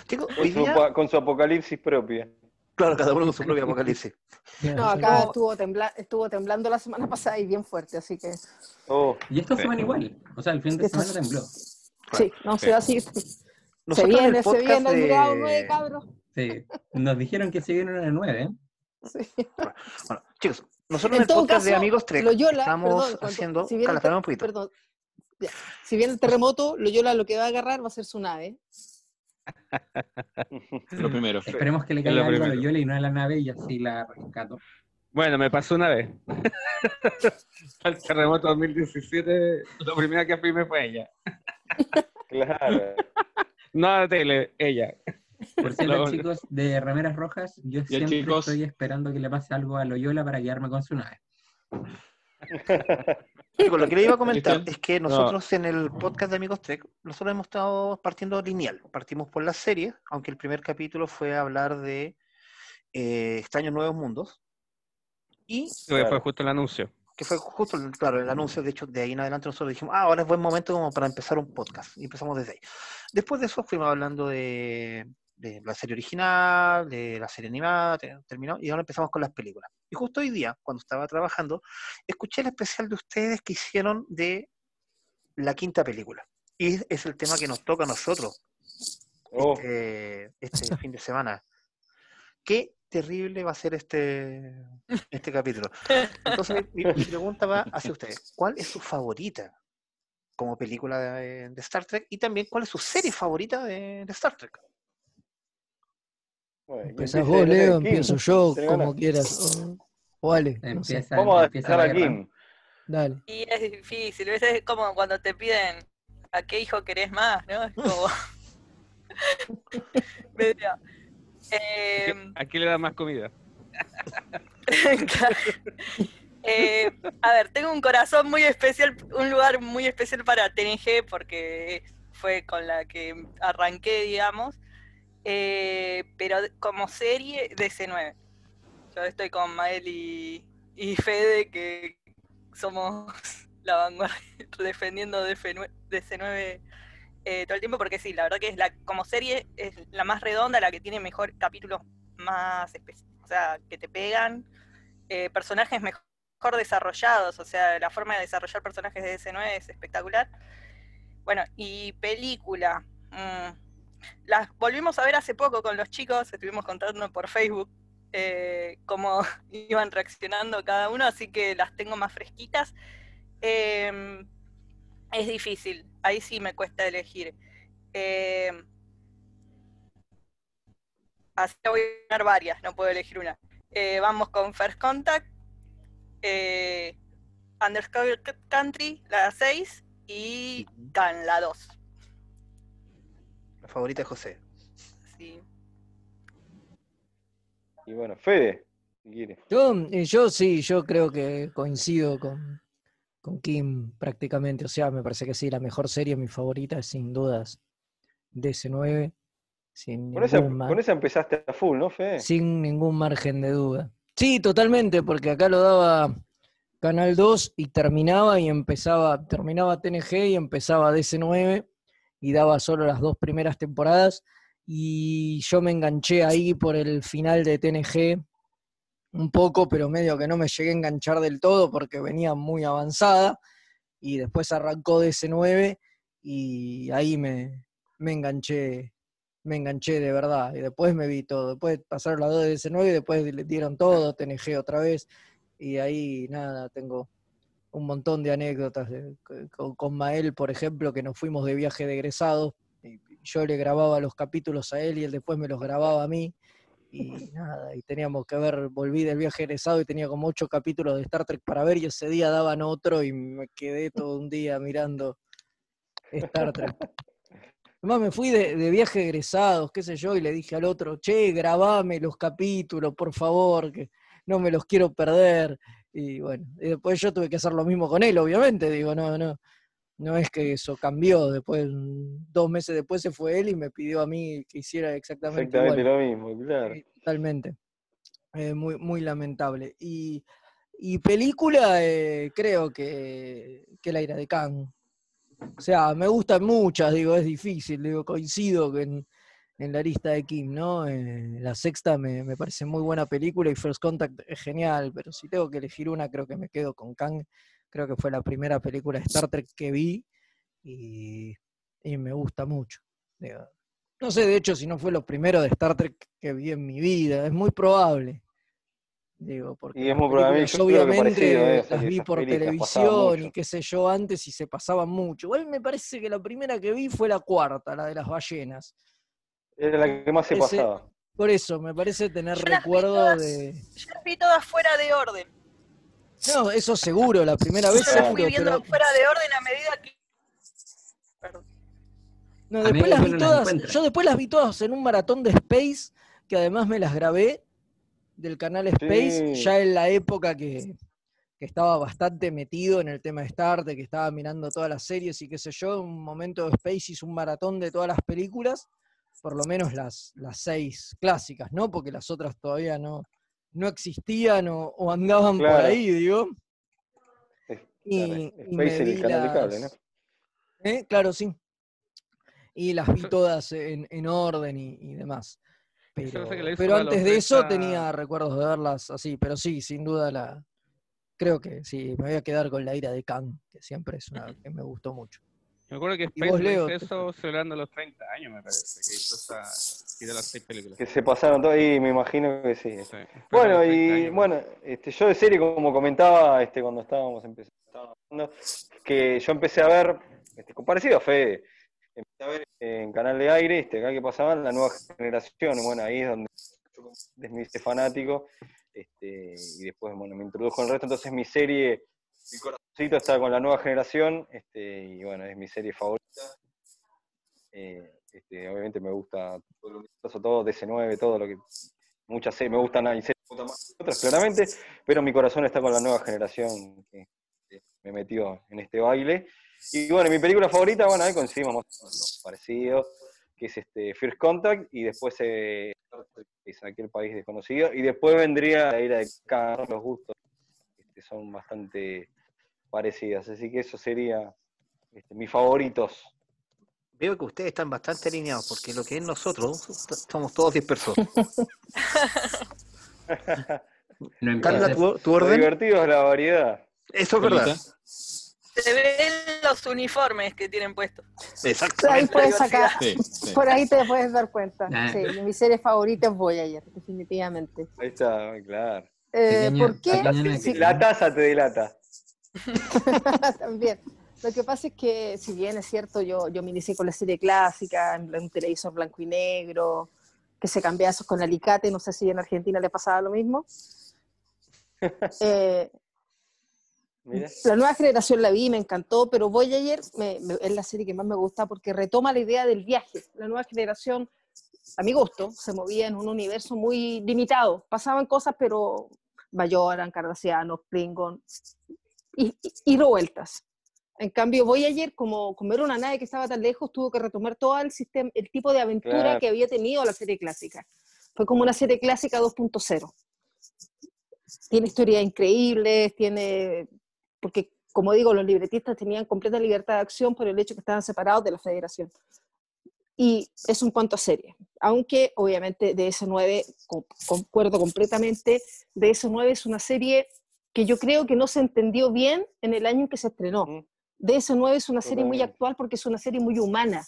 Chicos, Con hoy su, día, pa- con su apocalipsis propia. claro, cada uno con su propio apocalipsis. No, acá No. estuvo, tembla- estuvo temblando la semana pasada y bien fuerte, así que Oh, Y esta semana igual. O sea, el fin de semana tembló. sí, no sé, así. Se Nosotros en viene, el se viene el grado de- 9, cabros. Sí. Nos dijeron que se vieron a las 9. ¿eh? Sí. Bueno, chicos, nosotros en, En el podcast de Amigos Trek Loyola, estamos perdón, cuando- haciendo. si viene el un poquito. perdón, ya. Si viene el terremoto, Loyola lo que va a agarrar va a ser su nave. Lo primero. Esperemos que le caiga lo algo a. Loyola y no a la nave y así la rescato. Bueno, me pasó una vez. Al terremoto 2017, lo primero que me fue ella. claro. No a la tele, ella. Por cierto, Lo- chicos de Rameras Rojas, yo siempre chicos. estoy esperando que le pase algo a Loyola para quedarme con su nave. Lo que le iba a comentar es que nosotros en el podcast de Amigos Trek, nosotros hemos estado partiendo lineal. Partimos por las series, aunque el primer capítulo fue hablar de eh, Extraños Nuevos Mundos. Y Que fue Claro. justo el anuncio. que fue justo, claro, el anuncio, de hecho, de ahí en adelante nosotros dijimos, ah, ahora es buen momento como para empezar un podcast. Y empezamos desde ahí. Después de eso fuimos hablando de, de la serie original, de la serie animada, te- terminó, y ahora empezamos con las películas. Y justo hoy día, cuando estaba trabajando, escuché el especial de ustedes que hicieron de la quinta película. Y es- es el tema que nos toca a nosotros Oh, este, este fin de semana. Qué terrible va a ser este, este capítulo. Entonces, mi, mi pregunta va hacia ustedes. ¿Cuál es su favorita como película de, de Star Trek? Y también, ¿cuál es su serie favorita de, de Star Trek? Bueno, Empezás vos, Leo, Kim. empiezo yo, ¿Tenés como quieras. O, o Ale, no sé. Empieza, Vamos a empieza dejar a. Kim. Dale. Y es difícil, ¿ves? es como cuando te piden a qué hijo querés más, ¿no? Es como. Em, ¿A quién le da más comida? Claro. Eh, a ver, tengo un corazón muy especial, un lugar muy especial para TNG porque fue con la que arranqué, digamos. Eh, pero de- como serie, DC9. Yo estoy con Mael y, Fede, que somos la vanguardia defendiendo DC9, DC9 eh, todo el tiempo, porque sí, la verdad que es la como serie es la más redonda, la que tiene mejor capítulos más espe- o sea, que te pegan, eh, personajes mejor desarrollados, o sea, la forma de desarrollar personajes de DC9 es espectacular. Bueno, y película. mm, las volvimos a ver hace poco con los chicos, estuvimos contando por Facebook eh, cómo iban reaccionando cada uno, así que las tengo más fresquitas. Eh, es difícil, ahí sí me cuesta elegir. Eh, así que voy a poner varias, no puedo elegir una. Eh, vamos con First Contact, eh, Undercover Country, la 6, y Can, la 2. Favorita de José. Sí. Y bueno, Fede, si quiere. Yo, eh, yo sí, yo creo que coincido con, con Kim prácticamente. O sea, me parece que sí, la mejor serie, mi favorita, es sin dudas DC9. Sin Con esa, con esa empezaste a full, ¿no, Fede? sin ningún margen de duda. Sí, totalmente, porque acá lo daba Canal 2 y terminaba y empezaba, terminaba TNG y empezaba DC9 y daba solo las dos primeras temporadas y yo me enganché ahí por el final de TNG un poco, pero medio que no me llegué a enganchar del todo porque venía muy avanzada y después arrancó DC9 y ahí me, me enganché me enganché de verdad y después me vi todo. Después pasaron las dos de DC9 y después le dieron todo, TNG otra vez y ahí nada, tengo un montón de anécdotas de- con, con Mael, por ejemplo, que nos fuimos de viaje de y yo le grababa los capítulos a él y él después me los grababa a mí y nada, y teníamos que ver, volví del viaje egresado y tenía como ocho capítulos de Star Trek para ver y ese día daban otro y me quedé todo un día mirando Star Trek. Además me fui de, de viaje egresados, qué sé yo, y le dije al otro, che, grabame los capítulos, por favor, que no me los quiero perder. Y bueno, y después yo tuve que hacer lo mismo con él, obviamente, digo, no, no, no es que eso cambió, después, mm, dos meses después se fue él y me pidió a mí que hiciera exactamente, Exactamente igual. lo mismo, claro. Totalmente. Eh, muy, muy lamentable. Y, y película, eh, creo que, que La ira de Khan. O sea, me gustan muchas, digo, es difícil, digo, coincido que en, en la lista de Kim, ¿no? Eh, la sexta me, me parece muy buena película y First Contact es genial, pero si tengo que elegir una, creo que me quedo con Kang. Creo que fue la primera película de Star Trek que vi y, y me gusta mucho. no sé, de hecho, si no fue lo primero de Star Trek que vi en mi vida, es muy probable. Digo, porque Y es muy probable, yo obviamente eh, las vi por televisión y qué sé yo antes y se pasaban mucho. Igual me parece que la primera que vi fue la cuarta, la de las ballenas. Era la que más se Ese- pasaba. Por eso, me parece tener Yo recuerdo todas. de... Yo las vi todas fuera de orden. No, eso seguro, la primera vez Yo las fui seguro, viendo pero fuera de orden a medida que. Perdón. no, después las vi las todas, yo después las vi todas en un maratón de Space, que además me las grabé del canal Space, Sí. ya en la época que, que estaba bastante metido en el tema de Star Trek, que estaba mirando todas las series y qué sé yo, en un momento de Space hizo un maratón de todas las películas, por lo menos las, las seis clásicas, ¿no? Porque las otras todavía no, no existían o, o andaban por ahí, digo. Es- Y, claro, y me vi de cable, ¿no? las- ¿Eh? Claro, sí. Y las vi todas en, en orden y, y demás. Pero, pero antes de eso tenía recuerdos de verlas así, pero sí, sin duda la. Creo que sí, me voy a quedar con la ira de Khan, que siempre es una que me gustó mucho. Me acuerdo que ¿Y Space eso celebrando los 30 años, me parece, que hizo esa, hizo las seis películas. Que se pasaron todas y me imagino que sí. Bueno, los 30 y años, bueno, este, yo de serie, como comentaba este, cuando estábamos empezando, estábamos hablando, que yo empecé a ver, este, parecido a Fede, empecé a ver en Canal de Aire, este, acá que pasaban la nueva generación, bueno, ahí es donde yo me hice fanático, este, y después, bueno, me introdujo en el resto, entonces mi serie, mi corazoncito está con la nueva generación, este, y bueno, es mi serie favorita. Eh, este, obviamente me gusta todo todo DC9, todo lo que muchas series me gustan, hay series que más que otras, claramente, pero mi corazón está con la nueva generación que, que me metió en este baile. Y bueno, mi película favorita, bueno, ahí coincidimos más o menos lo parecido, que es este First Contact, y después eh, es aquel país desconocido, y después vendría la ira de Khan, los gustos este, son bastante parecidas, así que eso sería este, mis favoritos. Veo que ustedes están bastante alineados, porque lo que es nosotros, somos todos dispersos. No Carla, tu, tu Lo orden. divertido es la variedad. Eso es verdad. Se ven los uniformes que tienen puestos. Ahí Exactamente. puedes sacar, Sí, sí. por ahí te puedes dar cuenta. Ah. Sí, mi serie favorita es Voyager, definitivamente. Ahí está, claro. Eh, ¿Por qué? La taza te delata. También. Lo que pasa es que, si bien es cierto, yo, yo me inicié con la serie clásica, en un televisor blanco y negro, que se cambiaba eso con alicate, no sé si en Argentina le pasaba lo mismo. Eh, Mira. la nueva generación la vi, me encantó, pero Voyager me- me- es la serie que más me gusta porque retoma la idea del viaje. La nueva generación, a mi gusto, se movía en un universo muy limitado. Pasaban cosas, pero Bayoran, Cardassianos, Klingon, y, y, revueltas. En cambio, Voyager, como, como era una nave que estaba tan lejos, tuvo que retomar todo el, sistema, el tipo de aventura Claro. que había tenido la serie clásica. Fue como una serie clásica 2.0 tiene historias increíbles, tiene, porque como digo, los libretistas tenían completa libertad de acción por el hecho que estaban separados de la federación. Y eso en cuanto a serie. Aunque obviamente DS9, con- concuerdo completamente, DS9 es una serie que yo creo que no se entendió bien en el año en que se estrenó. Mm. DS9 es una serie muy actual porque es una serie muy humana.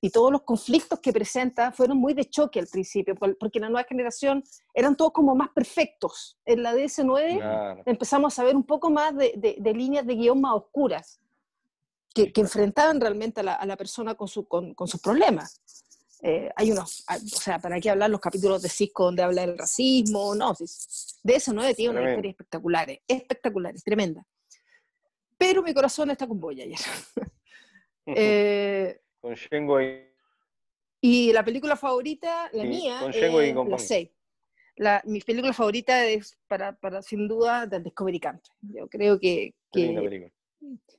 Y todos los conflictos que presenta fueron muy de choque al principio, por- porque la nueva generación eran todos como más perfectos. En la DS9 Claro. empezamos a ver un poco más de, de- de líneas de guion más oscuras, que, que enfrentaban realmente a la, a la persona con, su, con, con sus problemas. Eh, hay unos, hay- o sea, ¿para qué hablar los capítulos de Cisco donde habla del racismo? No, sí, DS9 tiene una historia espectaculares, espectaculares, tremenda. Pero mi corazón está con Voyager. Eh, Con Shenway. Y la película favorita, la Sí, mía, con y. La 6. La, mi película favorita es, para, para sin duda, The Discovery Country. Yo creo que.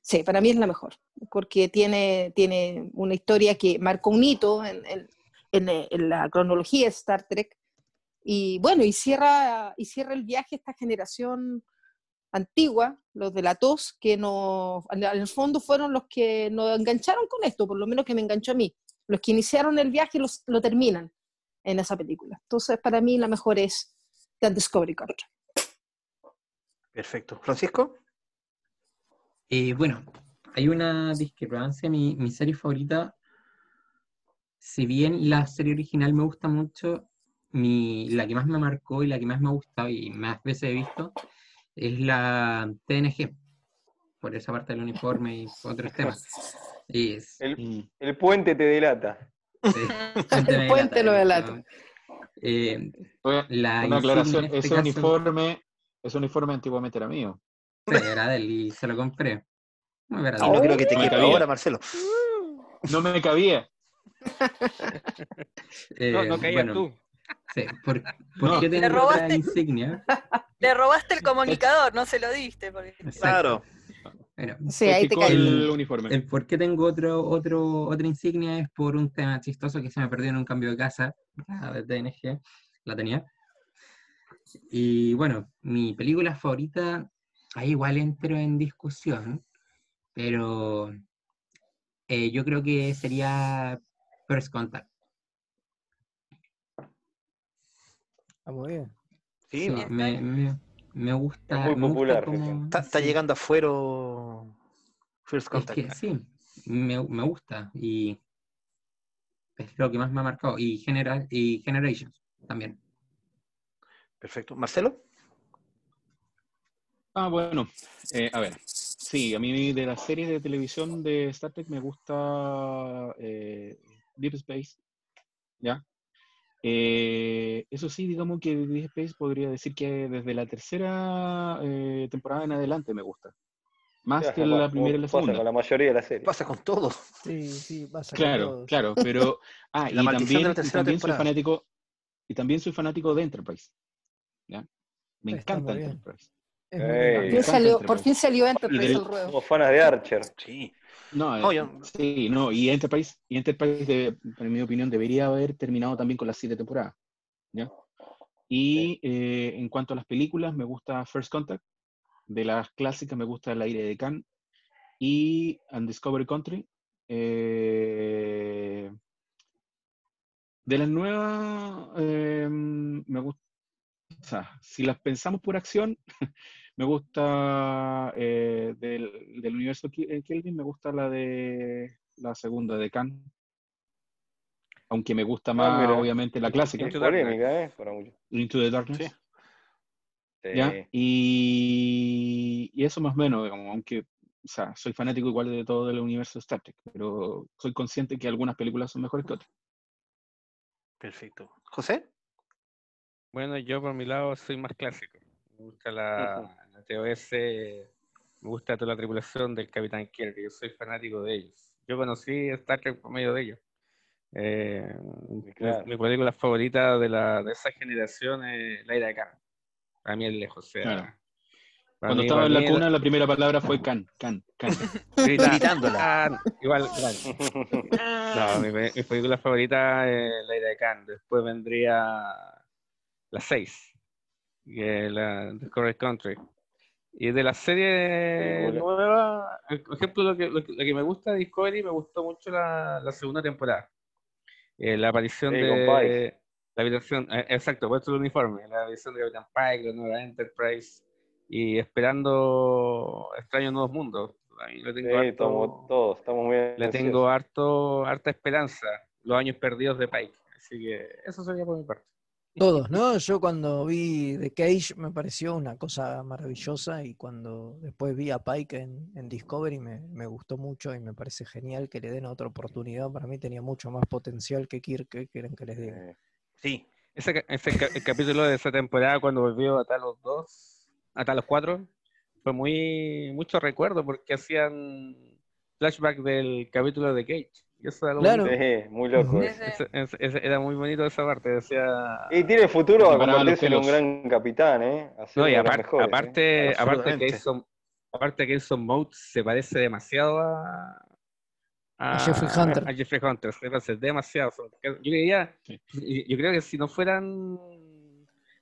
Sí, para mí es la mejor, porque tiene, tiene una historia que marcó un hito en, en- en, eh, en la cronología Star Trek. Y bueno, y cierra, y cierra el viaje esta generación antigua, los de la tos, que nos, al, al fondo fueron los que nos engancharon con esto, por lo menos que me enganchó a mí. Los que iniciaron el viaje los, lo terminan en esa película. Entonces, para mí la mejor es The Discovery Country. Perfecto. Francisco. Eh, bueno, hay una discrepancia. Mi, mi serie favorita, si bien la serie original me gusta mucho, mi, la que más me marcó y la que más me ha gustado y más veces he visto es la TNG, por esa parte del uniforme y otros temas. Y es- El, el puente te delata. sí, Puente me El puente lo delata, eh, la Una aclaración, este ese caso- uniforme, ese uniforme antiguamente era mío. Sí, era de él y se lo compré. Muy barato. Y no creo que te no ahora, Marcelo. No me cabía. Eh, No, no caías bueno, tú. sí, ¿por, por No. qué otra robaste. insignia? Le robaste el comunicador, no se lo diste. porque-. Claro. Bueno, Sí, ahí te cae. el uniforme. el por qué tengo otro, otro, otra insignia es por un tema chistoso que se me perdió en un cambio de casa, la de TNG, la tenía. Y bueno, mi película favorita, ahí igual entro en discusión, pero eh, yo creo que sería First Contact. Ah, muy bien. Sí, Sí, me, me, me gusta. Es muy gusta popular, como- está, está sí. llegando afuera First Es Contact. que sí, me, me gusta y es lo que más me ha marcado. Y, Genera- y Generations también. Perfecto. Marcelo. Ah, bueno, eh, a ver, sí, a mí de las series de televisión de Star Trek me gusta eh, Deep Space, ¿ya? Eh, eso sí, digamos que Deep Space podría decir que desde la tercera eh, temporada en adelante me gusta, más Pasa que la primera y la pasa segunda. con la mayoría de las series. Pasa con todo. Sí, sí, pasa con Claro, todos. claro, pero ah, y La de la también, y tercera también soy fanático y también soy fanático de Enterprise, ¿ya? Me Está encanta. Enterprise. Es muy Ey. bien. Por fin salió, por fin salió Enterprise al ruedo. Somos fanas de Archer. Sí. No, No, eh, yo- sí, no, y Enterprise, y Enterprise de- en mi opinión, debería haber terminado también con las siete temporadas. ¿ya? Y eh, en cuanto a las películas, me gusta First Contact, de las clásicas me gusta El aire de Khan y Undiscovered Country. Eh, de las nuevas, eh, me gusta o sea, si las pensamos por acción, me gusta eh, del, del universo eh, Kelvin, me gusta la de la segunda de Khan. Aunque me gusta más, Ah, obviamente, la clásica, Into polémica, ¿eh? Para muchos. Into the Darkness. Sí. Sí. ¿ya? Y, y eso más o menos, digamos, aunque, o sea, soy fanático igual de todo el universo de Star Trek, pero soy consciente que algunas películas son mejores que otras. Perfecto. ¿José? Bueno, yo por mi lado soy más clásico. Me gusta la, la TOS, me gusta toda la tripulación del Capitán Kirk, yo soy fanático de ellos. Yo conocí Star Trek por medio de ellos. Eh, mi- Claro. mi, película favorita de, la, de esa generación es La Ira de Khan. Para mí es lejos. O sea, Claro. para Cuando mí- estaba en la cuna, la primera palabra fue Khan, Khan, Khan. grita- Gritándola. Khan, Igual. No, mi, pe- mi película favorita es La Ira de Khan. Después vendría la 6, que es la Discovery Country. Y de la serie nueva, por ejemplo, lo que, lo que, lo que me gusta de Discovery, me gustó mucho la, la segunda temporada. Eh, la aparición Sí, de la habitación, eh, exacto, puesto el uniforme, la aparición de Capitán Pike, la nueva Enterprise, y esperando extraños nuevos mundos. A mí le Sí, tengo harto- estamos todos, estamos muy le ansiosos. tengo harto, harta esperanza, los años perdidos de Pike. Así que eso sería por mi parte. Todos, ¿no? Yo cuando vi The Cage me pareció una cosa maravillosa y cuando después vi a Pike en, Discovery me, gustó mucho y me parece genial que le den otra oportunidad. Para mí tenía mucho más potencial que Kirk, ¿qué quieren que les diga? Eh, Sí. Ese, ese capítulo de esa temporada cuando volvió a los dos, a los cuatro, fue muy mucho recuerdo porque hacían flashback del capítulo de Cage. Y eso era, algo Claro. sí, muy loco. Eso. Ese- era muy bonito esa parte. Decía, Y tiene futuro a convertirse en un gran capitán, ¿eh? No, y aparte, ¿eh? aparte, aparte que Jason, aparte que Jason Mote se parece demasiado a, A Jeffrey Hunter. a Jeffrey Hunter, se parece demasiado. Yo diría, yo creo que si no fueran,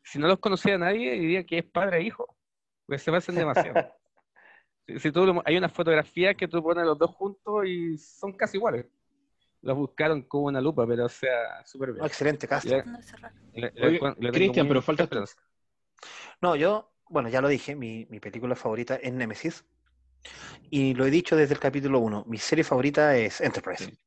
si no los conociera nadie, diría que es padre e hijo, porque se parecen demasiado. Si, si tú lo- hay una fotografía que tú pones los dos juntos y son casi iguales. Los buscaron con una lupa, pero o sea, súper bien. No, excelente cast. Le- No, cerrar. le- le- Oye, le tengo Cristian, pero falta esperanza. No, yo, bueno, ya lo dije, mi, mi película favorita es Nemesis. Y lo he dicho desde el capítulo 1. Mi serie favorita es Enterprise. Sí.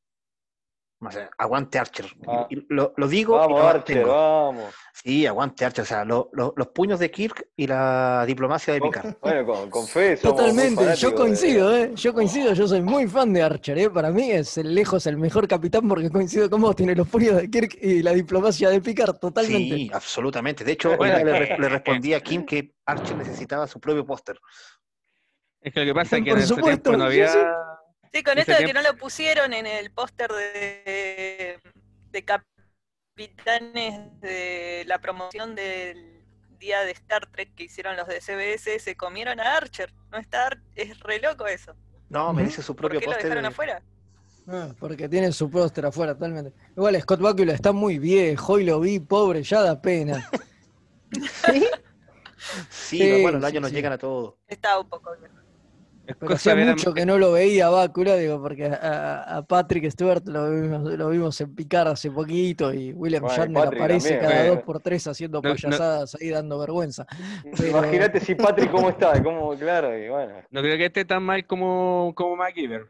O sea, aguante Archer. Y- Ah. y lo, lo digo y Vamos, lo Archer, vamos. Sí, aguante Archer. O sea, lo- lo- los puños de Kirk y la diplomacia de Picard. bueno, con, con fe, somos muy Totalmente, yo de- coincido, ¿eh? Yo coincido, yo soy muy fan de Archer, ¿eh? Para mí es el lejos el mejor capitán porque coincido con vos, tiene los puños de Kirk y la diplomacia de Picard, totalmente. Sí, absolutamente. De hecho, Bueno, día le, eh, re- le respondí a Kim que Archer necesitaba su propio póster. Es que lo que pasa es que Por en ese supuesto, tiempo no sí, había... sí. Con esto de que no lo pusieron en el póster de, de capitanes de la promoción del día de Star Trek que hicieron los de CBS, se comieron a Archer. No está Ar- es re loco eso. No, merece su ¿Por propio qué lo póster. dejaron de- afuera? Ah, porque tiene su póster afuera, totalmente. Igual Scott Bakula está muy viejo y lo vi, pobre, ya da pena. Sí, Sí, bueno, los sí, años nos sí. llegan a todos. Está un poco viejo. Pero hacía mucho que no lo veía Bakula, digo, porque a, Patrick Stewart lo vimos, lo vimos en Picar hace poquito y William Bueno, Shatner Patrick aparece también, cada dos por tres haciendo No, no. payasadas ahí dando vergüenza. Pero- Imagínate si Patrick cómo está, cómo, claro, y bueno. No creo que esté tan mal como, como MacGyver.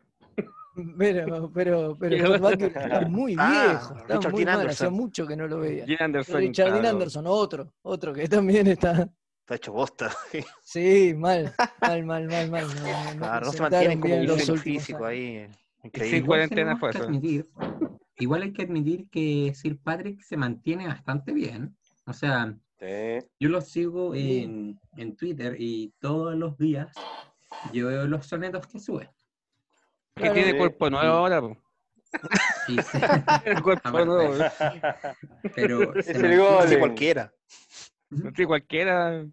Pero, pero, pero Bakula está muy Ah, viejo, está Richard muy Dean mal, hacía Anderson. mucho que no lo veía. Anderson. Richard Dean claro. Anderson, otro, otro que también está, Está hecho bosta. sí, mal, mal, mal, mal, mal. no, no, no Claro, no se mantienen como un los físico ahí. Sí, Increíble. Igual cuarentena tenemos fue que eso. admitir, igual hay que admitir que Sir Patrick se mantiene bastante bien. O sea, Sí. yo lo sigo en, en Twitter y todos los días yo veo los sonetos que sube. Que Claro. tiene Sí. cuerpo nuevo ahora, po. Y se- El cuerpo Aparte. nuevo. pero Es se el mantiene, gol. Sí, cualquiera. Sí, cualquiera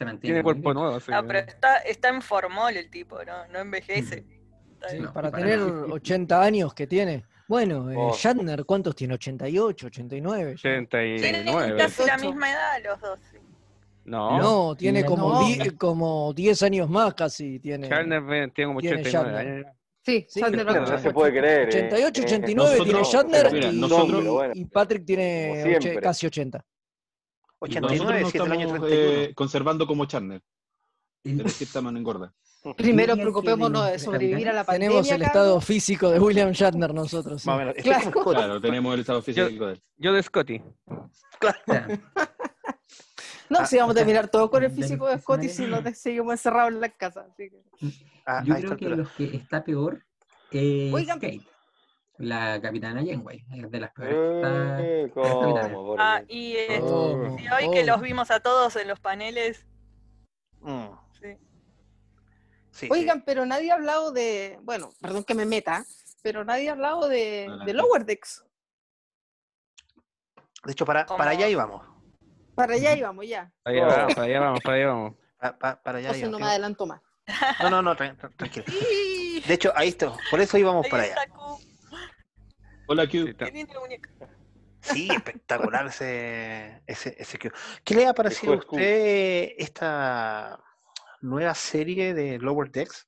se mantiene tiene cuerpo nuevo. sí. No, pero está, está en formol el tipo, ¿no? No envejece. Sí. No, para para tener nada. 80 años que tiene. Bueno, eh, Oh. Shatner, ¿cuántos tiene? ¿88, 89? ya? Tienen 89. casi la misma edad los dos. sí. No, No, tiene No. como, die- como 10 años más casi. Tiene. Charner ve- tiene como Tiene 89 Shatner. años. Sí, Sí, Shatner No se puede creer. eh. 88, Eh, 89 tiene Shatner mira, y, nosotros- y- pero bueno. y Patrick tiene casi 80. Y 89, nosotros si es nos del año estamos 31. eh, conservando como Charner, sí estamos en engorda. Primero preocupémonos de de sobrevivir a la pandemia. Tenemos el estado físico de William Shatner nosotros. sí. Menos. Claro. Claro, tenemos el estado físico de él. Yo de Scotty. ya, No, Ah, si vamos a terminar todo con el de físico de Scott y si nos seguimos encerrados en la casa. así que- Ah, Yo creo que los que está peor es Oigan. Kate, la capitana Janeway, es de las peores. Eh. ¿cómo? Por Ah, y eh, Oh, hoy que los vimos a todos en los paneles. Mm, sí. sí, sí. Oigan, pero nadie ha hablado de, bueno, perdón que me meta, pero nadie ha hablado de, Adelante. de Lower Decks. De hecho, para, ¿Cómo? para allá íbamos. Para allá íbamos ya. Para allá vamos, para allá vamos, para allá vamos. Pa- pa- para allá Entonces no íbamos. me adelanto más. No, no, no, tra- tra- tranquilo. De hecho, ahí está. Por eso íbamos Ahí para allá. Hola, Q. Sí, espectacular ese, ese, ese que- ¿Qué le ha parecido a Q. usted esta nueva serie de Lower Decks?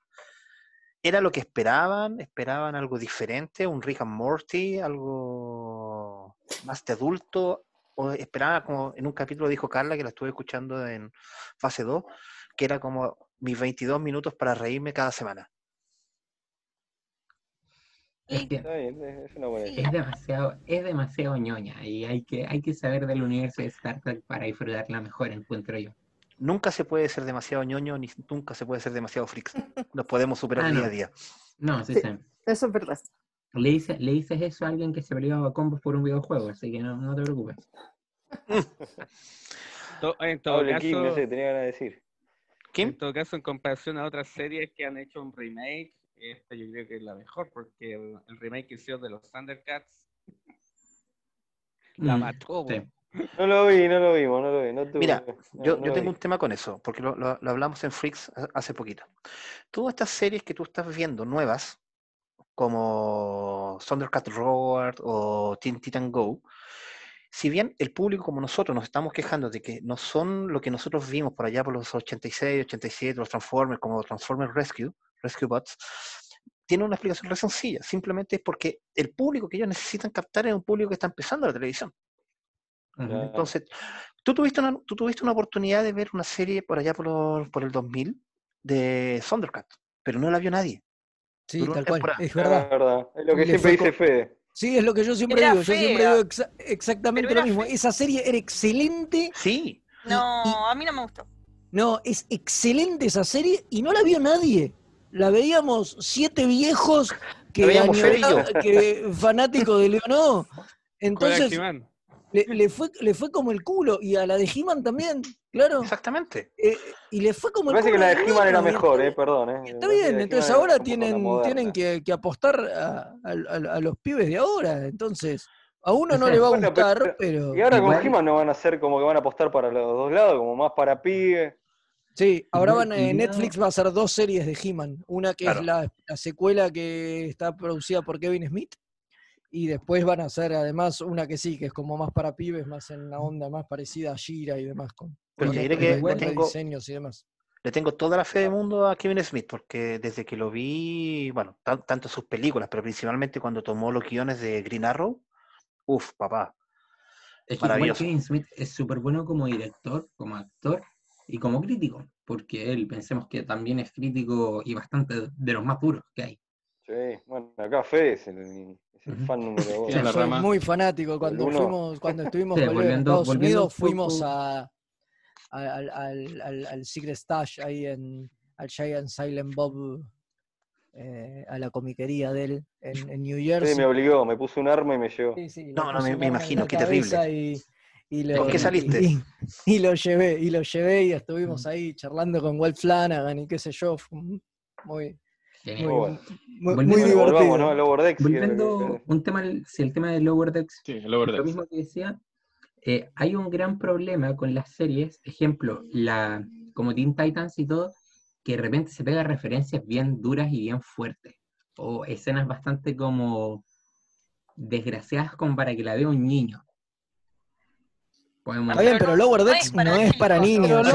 ¿Era lo que esperaban? ¿Esperaban algo diferente? ¿Un Rick and Morty? ¿Algo más de adulto? ¿O esperaban, como en un capítulo dijo Carla, que la estuve escuchando en fase 2, que era como mis 22 minutos para reírme cada semana? Es que Está bien, es es una buena Sí. idea. es demasiado, es demasiado ñoña y hay que, hay que saber del universo de Star Trek para disfrutarla mejor, encuentro yo. Nunca se puede ser demasiado ñoño, ni nunca se puede ser demasiado freaks. Nos podemos superar Ah, día no. a día. No, sí, Sí. sí. Eso es verdad. Le, dice- le dices eso a alguien que se peleaba a combos por un videojuego, así que no, no te preocupes. En todo Hable, Kim, no caso, sé, tenía ganas de decir. ¿Kim? en todo caso, en comparación a otras series que han hecho un remake, esta yo creo que es la mejor, porque el, el remake que hicieron de los Thundercats la Mm, mató. sí. No lo vi, no lo vimos, no lo vi. No tuve, Mira, no, Yo, no yo tengo vi. un tema con eso, porque lo, lo- lo hablamos en Freaks ha- hace poquito. Todas estas series que tú estás viendo nuevas, como Thundercat Roar o Teen Titan Go, si bien el público como nosotros nos estamos quejando de que no son lo que nosotros vimos por allá por los 86, 87, los Transformers, como Transformers Rescue, Rescue Bots, tiene una explicación re sencilla. Simplemente es porque el público que ellos necesitan captar es un público que está empezando la televisión. Entonces, ¿tú tuviste, una, tú tuviste una oportunidad de ver una serie por allá por, los- por el 2000 de Thundercat, pero no la vio nadie. Sí, duró tal cual, temporada. es Es verdad. verdad, es lo que siempre dice Fede. Sí, es lo que yo siempre Era digo. Yo siempre digo exa- exactamente lo mismo. fea. Esa serie era excelente. Sí, y- No, y- a mí no me gustó. no, es excelente esa serie y no la vio nadie. La veíamos siete viejos que, fanáticos de Leonó. ¿Cuál era Entonces? Le, le fue, le fue como el culo. Y a la de He-Man también, claro. exactamente. Eh, y le fue como el parece que culo la a de los He-Man era niños, y mejor, eh, perdón. Eh. Está parece que bien, la de entonces He-Man era ahora tienen, tienen que, que apostar a, a- a- a los pibes de ahora. Entonces, a uno no le va a Bueno, pero- gustar, pero... Y ahora Igual- con He-Man no van a hacer como que van a apostar para los dos lados, como más para pibe. Sí, ahora van, eh. Netflix va a hacer dos series de He-Man. Una que Claro. es la, la secuela que está producida por Kevin Smith. Y después van a hacer además una que sí, que es como más para pibes, más en una onda más parecida a Shira y demás, con, Pero con te diré que le tengo, rediseños y demás. le tengo toda la fe del mundo a Kevin Smith, porque desde que lo vi, bueno, tan- tanto sus películas, pero principalmente cuando tomó los guiones de Green Arrow, uff, papá. Es que igual Maravilloso. Kevin Smith es súper bueno como director, como actor y como crítico, porque él, pensemos que también es crítico y bastante de los más puros que hay. Sí, bueno, acá Fede es el, el Ujú. fan número Sí, uno. a la Soy muy fanático. Cuando fuimos, cuando estuvimos Sí, en Estados volviendo Unidos, fuimos a, a- al, al, al- al Secret Stash ahí en al Giant Silent Bob eh, a la comiquería de él en, en New Jersey. me obligó, me puso un arma y me llevó. Sí, sí, le No, no, me- imagino, qué terrible. Y, y lo, ¿Con qué saliste? Y, y lo llevé, y lo llevé y estuvimos ahí charlando con Walt Flanagan y qué sé yo. muy, Genial. Muy bueno. muy, Volviendo- muy Bueno, divertido. volvamos, ¿no? Lower Decks. que- Volviendo un tema, si el tema de Lower Decks, Sí, lo mismo que decía, eh, hay un gran problema con las series, ejemplo, la, como Teen Titans y todo, que de repente se pega referencias bien duras y bien fuertes, o escenas bastante como desgraciadas como para que la vea un niño. Podemos Está bien, Pero Lower no Decks es para no es para niños,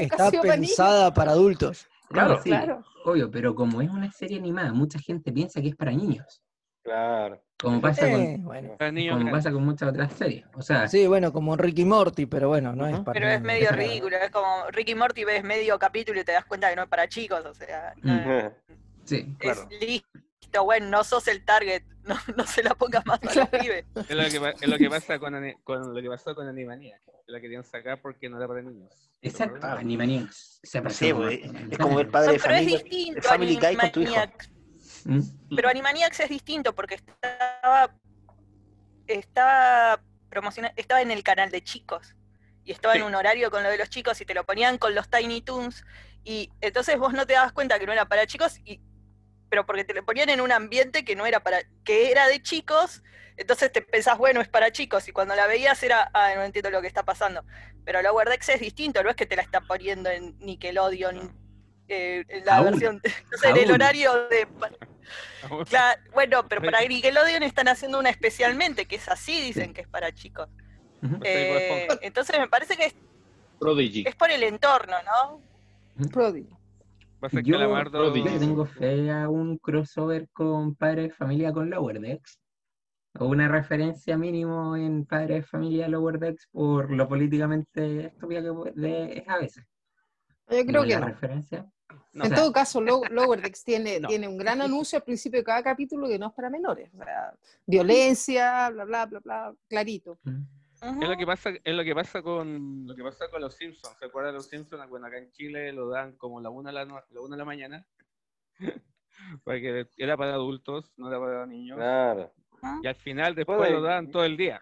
está, pensada para adultos. Claro, sí, Claro. obvio, pero como es una serie animada, mucha gente piensa que es para niños. Claro. Como pasa, Eh, con, bueno. Como pasa con muchas otras series. O sea, Sí, bueno, como Ricky Morty, pero bueno, no es para Pero es medio ridículo, es como Ricky Morty ves medio capítulo y te das cuenta que no es para chicos, o sea, no, Mm. sí. Claro. es listo, bueno, no sos el target, no, no se la pongas más a los pibes. Es lo que, es lo que pasa con, lo que pasó con Animaniac. La querían sacar porque no era para niños. Exacto, Animaniacs. Se Sí, pues, como- es como el padre No, de pero es distinto el Family Guy con tu hijo. Animaniacs. ¿Mm? Pero Animaniacs es distinto porque estaba estaba promociona- estaba en el canal de chicos y estaba en un horario con lo de los chicos y te lo ponían con los Tiny Toons y entonces vos no te dabas cuenta que no era para chicos y pero porque te lo ponían en un ambiente que no era para que era de chicos entonces te pensás bueno es para chicos y cuando la veías era ah no entiendo lo que está pasando pero Lower Decks es distinto no es que te la está poniendo en Nickelodeon eh, en la Aún. versión no sé en el horario de Claro, bueno, pero para Nickelodeon están haciendo una especialmente, que es así, dicen Sí. que es para chicos. Eh, entonces me parece que es, Prodigy. es por el entorno, ¿no? Prodigy. Pasa que Yo Calamardo- le tengo fe a un crossover con Padre de Familia con Lower Decks. O una referencia mínimo en Padre de Familia Lower Decks por lo políticamente estúpida que puede- es a veces. Yo creo Pero que no. referencia. No. En O sea, todo caso, Low- Lower Decks tiene, No. tiene un gran anuncio al principio de cada capítulo que no es para menores. O sea, violencia, bla, bla, bla, bla, clarito. mm, Es lo que pasa, es lo que pasa con lo que pasa con los Simpsons. ¿Se acuerdan de los Simpsons? Bueno, acá en Chile lo dan como la una de la, la una de la mañana. Porque era para adultos, no era para niños. Claro. Y al final después lo dan todo el día.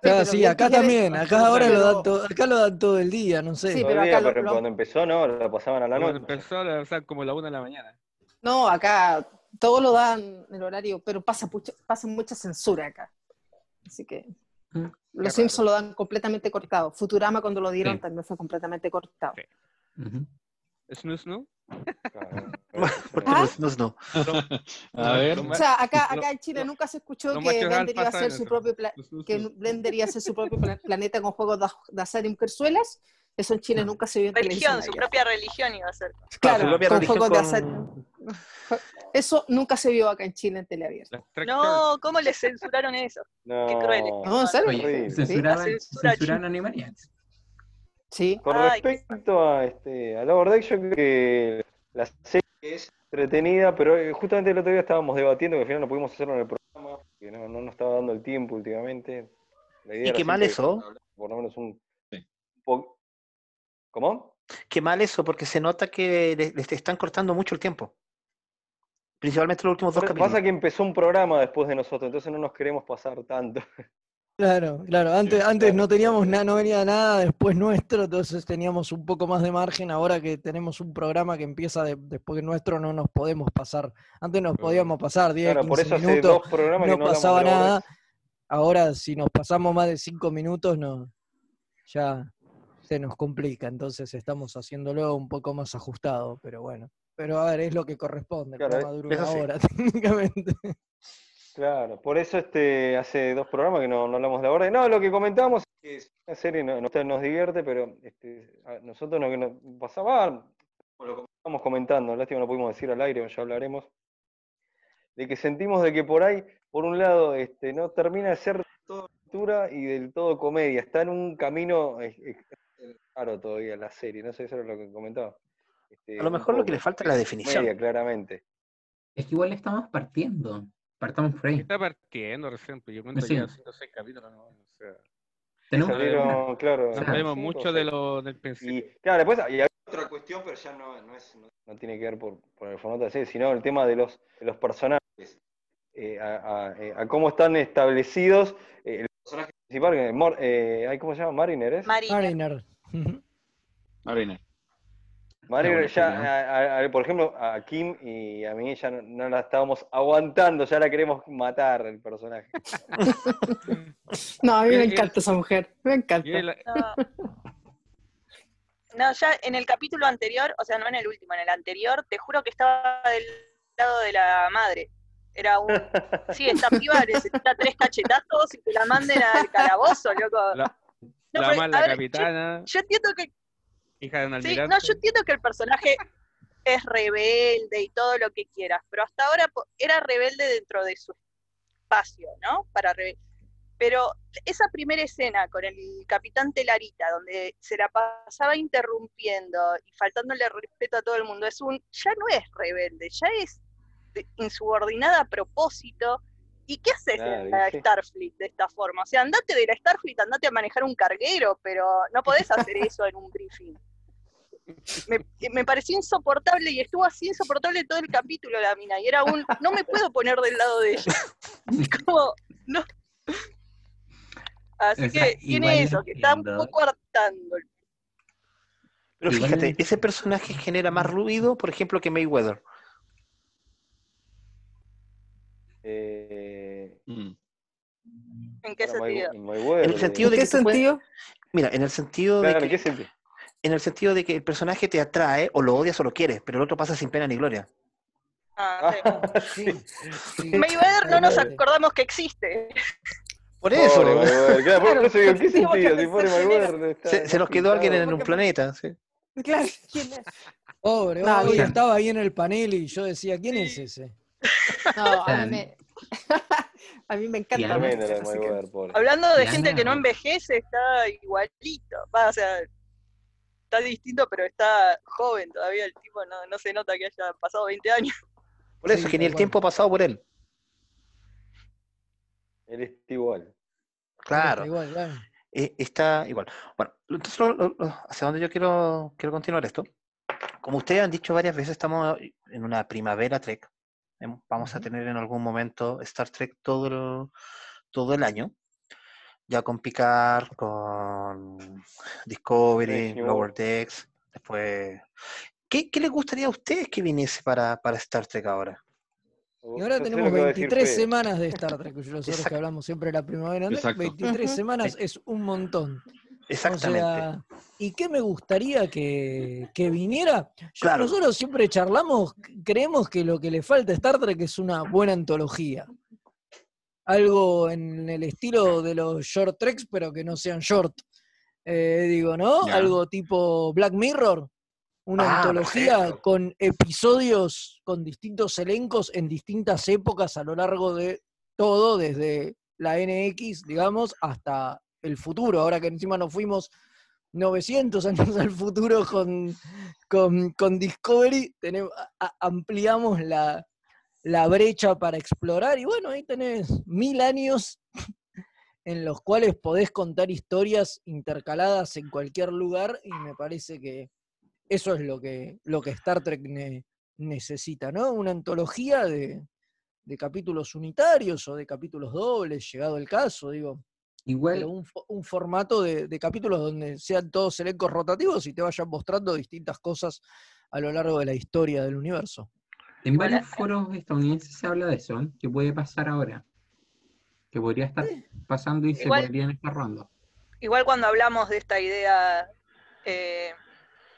Claro, sí, acá también, acá ahora lo dan todo, acá lo dan todo el día, no sé. Sí, pero acá lo- pero cuando empezó, no, lo pasaban a la Cuando noche. empezó, lo dan como la una de la mañana. No, acá todo lo dan en el horario, pero pasa, pasa mucha censura acá. Así que Mm. los Simpsons lo dan completamente cortado. Futurama cuando lo dieron Sí. también fue completamente cortado. Sí. ¿Snoo Snoo? Claro. Porque ¿Ah? no, no, no. A ver. Lo O sea, acá, acá en Chile nunca se escuchó que Blender iba a hacer su propio pla- Snoo Snoo. que Blender iba a hacer su propio pla- planeta con juegos de, de azar y mujerzuelas. Eso en Chile No. nunca se vio en Religión, televisión su allá. propia religión iba a ser. Claro, su propia con de con- azar. Eso nunca se vio acá en Chile en teleabierta. No, ¿cómo le censuraron eso? No, Qué crueles. No, ¿en serio? Oye, censuraban, censuraban Animaniacs. Sí. Con Ay, qué- respecto a, este, a Lower yo creo que la serie es entretenida, pero eh, justamente el otro día estábamos debatiendo que al final no pudimos hacerlo en el programa, que no, no nos estaba dando el tiempo últimamente. La idea Y qué mal eso. Por lo menos un Sí. po- ¿Cómo? Qué mal eso, porque se nota que le- les están cortando mucho el tiempo. Principalmente los últimos dos Pasa capítulos. que empezó un programa después de nosotros, entonces no nos queremos pasar tanto. Claro, claro. Antes, Sí, antes claro. no teníamos nada, no venía nada después nuestro, entonces teníamos un poco más de margen. Ahora que tenemos un programa que empieza de- después de nuestro, no nos podemos pasar. Antes nos podíamos pasar 10, Claro, por 15 eso hace minutos, dos programas no que no pasaba nada. Ahora, si nos pasamos más de 5 minutos, no, ya se nos complica. Entonces estamos haciéndolo un poco más ajustado, pero bueno. Pero a ver, es lo que corresponde. El Claro, programa dura una hora, técnicamente. Claro, por eso este hace dos programas que no, no hablamos de la orden. No, lo que comentamos es que una serie no, no- nos divierte, pero este, a nosotros lo que nos pasaba, lo que estamos comentando, lástima no pudimos decir al aire, ya hablaremos, de que sentimos de que por ahí, por un lado, este, no termina de ser todo aventura y del todo comedia, está en un camino raro todavía la serie, no sé, eso era lo que comentaba. Este, A lo mejor lo que le falta es la de definición. claramente. Es que igual estamos partiendo. Partamos por ahí. Está partiendo recién, pero yo cuento Sí. ya 5 o 6 capítulos. ¿no? O sea, Tenemos Salieron, claro, sabemos mucho de lo, del principio. Y claro, después hay otra cuestión, pero ya no, no, es, no, no tiene que ver por, por el formato de serie, sino el tema de los, de los personajes, eh, a, a- eh, a cómo están establecidos eh, el personaje principal, que es Mor- eh, ay, ¿cómo se llama? Mariner, ¿es? Mariner. Marina. Mariner bueno, ya, por ejemplo, a Kim y a mí ya no, no la estábamos aguantando, ya la queremos matar el personaje. No, a mí me encanta esa mujer. Me encanta. No. No, ya en el capítulo anterior, o sea, no en el último, en el anterior, te juro que estaba del lado de la madre. Era un. Sí, esta piba necesita tres cachetazos y que la manden al calabozo, loco. la, No, la pero, mala ver, capitana, Yo entiendo que. hija de un Sí, no, yo entiendo que el personaje es rebelde y todo lo que quieras, pero hasta ahora era rebelde dentro de su espacio, ¿no? Para re- Pero esa primera escena con el capitán Telarita, donde se la pasaba interrumpiendo y faltándole respeto a todo el mundo, es un, ya no es rebelde, ya es insubordinada a propósito. ¿Y qué haces Claro, en la. Starfleet de esta forma? O sea, andate de la Starfleet, andate a manejar un carguero, pero no podés hacer eso en un briefing. Me, me pareció insoportable y estuvo así insoportable todo el capítulo la mina. Y era un, no me puedo poner del lado de ella. Es como, no. Así O sea, que tiene eso, que está un poco hartando. Pero fíjate, ese personaje genera más ruido, por ejemplo, que Mayweather. Eh, Mm. ¿En qué My- sentido? en En el sentido ¿En de qué que tú puedes- sentido? Mira, en el sentido Claro, de ¿en que, qué sentido? en el sentido de que el personaje te atrae, o lo odias o lo quieres, pero el otro pasa sin pena ni gloria. Ah, sí. Ah, Sí, sí, Mayweather no nos acordamos que existe. Por eso, ¿en qué se, nos quedó alguien en un planeta. sí. Claro, ¿quién es? Pobre, No, hoy estaba ahí en el panel y yo decía, ¿quién es ese? No, a mí me, a mí me encanta. Diana. que-. Hablando de Diana. gente que no envejece, está igualito. Va, o sea, está distinto, pero está joven todavía. El tipo no, no se nota que haya pasado 20 años. Por eso, Sí, que ni el tiempo ha pasado por él. Él está igual. Claro. Está igual, claro. eh, está igual. Bueno, entonces, lo- lo- lo- hacia dónde yo quiero, quiero continuar esto. Como ustedes han dicho varias veces, estamos en una primavera Trek. Em, Vamos a tener en algún momento Star Trek todo el, todo el año. Ya con Picard, con Discovery, Lower. Decks. Después. ¿Qué, qué les gustaría a ustedes que viniese para, para Star Trek ahora? Y ahora Yo tenemos lo que va a decir 23 Fede. semanas de Star Trek, nosotros que Exacto. hablamos siempre de la primavera, ¿no? Exacto. 23 Ujú. semanas es un montón. Exactamente. O sea, ¿y qué me gustaría que, que viniera? Yo- Claro. Nosotros siempre charlamos, creemos que lo que le falta a Star Trek es una buena antología. Algo en el estilo de los short treks, pero que no sean short. Eh, digo, ¿no? Algo tipo Black Mirror. Una Ah, antología perfecto. con episodios con distintos elencos en distintas épocas a lo largo de todo, desde la NX, digamos, hasta el futuro. Ahora que encima nos fuimos 900 años al futuro con, con, con Discovery, tenemos, ampliamos la, la brecha para explorar y bueno, ahí tenés mil años en los cuales podés contar historias intercaladas en cualquier lugar y me parece que eso es lo que, lo que Star Trek ne- necesita, ¿no? Una antología de, de capítulos unitarios o de capítulos dobles, llegado el caso, digo, Igual, pero un, un formato de, de capítulos donde sean todos elencos rotativos y te vayan mostrando distintas cosas a lo largo de la historia del universo. en varios foros estadounidenses se habla de eso, ¿eh? que puede pasar ahora. Que podría estar pasando y se Igual- podrían estar rondando. Igual cuando hablamos de esta idea, eh,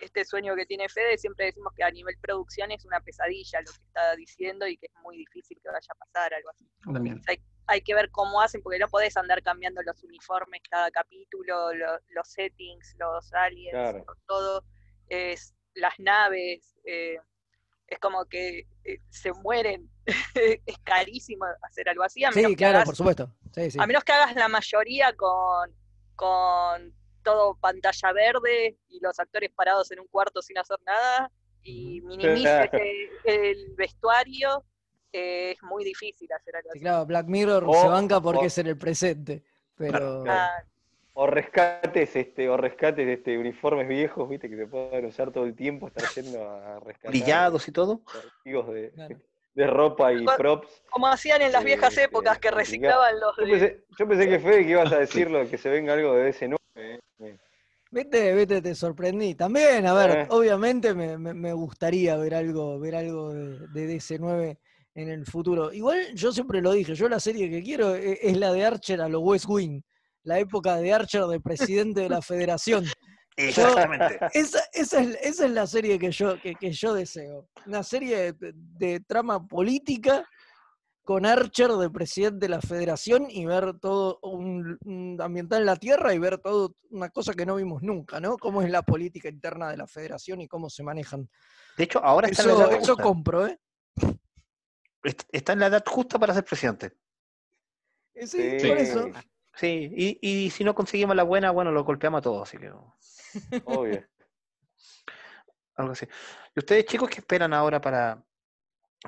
este sueño que tiene Fede, siempre decimos que a nivel producción es una pesadilla lo que está diciendo y que es muy difícil que vaya a pasar algo así. También. Hay que ver cómo hacen, porque no podés andar cambiando los uniformes cada capítulo, lo- los settings, los aliens, Claro. todo, es las naves, eh, es como que eh, se mueren, es carísimo hacer algo así, a menos, Sí, que, claro, hagas, por supuesto. Sí, sí. a menos que hagas la mayoría con, con todo pantalla verde y los actores parados en un cuarto sin hacer nada, y minimices el vestuario, eh, es muy difícil hacer algo Sí, así. claro, Black Mirror O- se banca porque o- es en el presente. Pero claro. Ah, O rescates, este, o rescates de este, uniformes viejos, viste, que se pueden usar todo el tiempo, estar yendo a rescatar Brillados y todo. archivos de, Claro. de ropa y Co- props. Como hacían en las viejas sí, épocas que reciclaban los Yo pensé, yo pensé que Fede que ibas a decirlo, que se venga algo de ese 9 Vete, vete, te sorprendí. También, a ver, Eh. obviamente me, me- me gustaría ver algo, ver algo de, de DC9 en el futuro. Igual yo siempre lo dije, yo la serie que quiero e- es, la de Archer a lo West Wing, la época de Archer de presidente de la federación. Exactamente. Esa, esa es, esa es la serie que yo, que, que yo deseo. Una serie de, de trama política con Archer de presidente de la federación y ver todo un, un ambiental en la Tierra y ver todo una cosa que no vimos nunca, ¿no? Cómo es la política interna de la federación y cómo se manejan. De hecho, ahora está en la Eso, eso compro, ¿eh? Est- Está en la edad justa para ser presidente. Sí, Sí. por eso. Sí, y, y si no conseguimos la buena, bueno, lo golpeamos a todos, así que Obvio. algo así. ¿Y ustedes, chicos, qué esperan ahora para,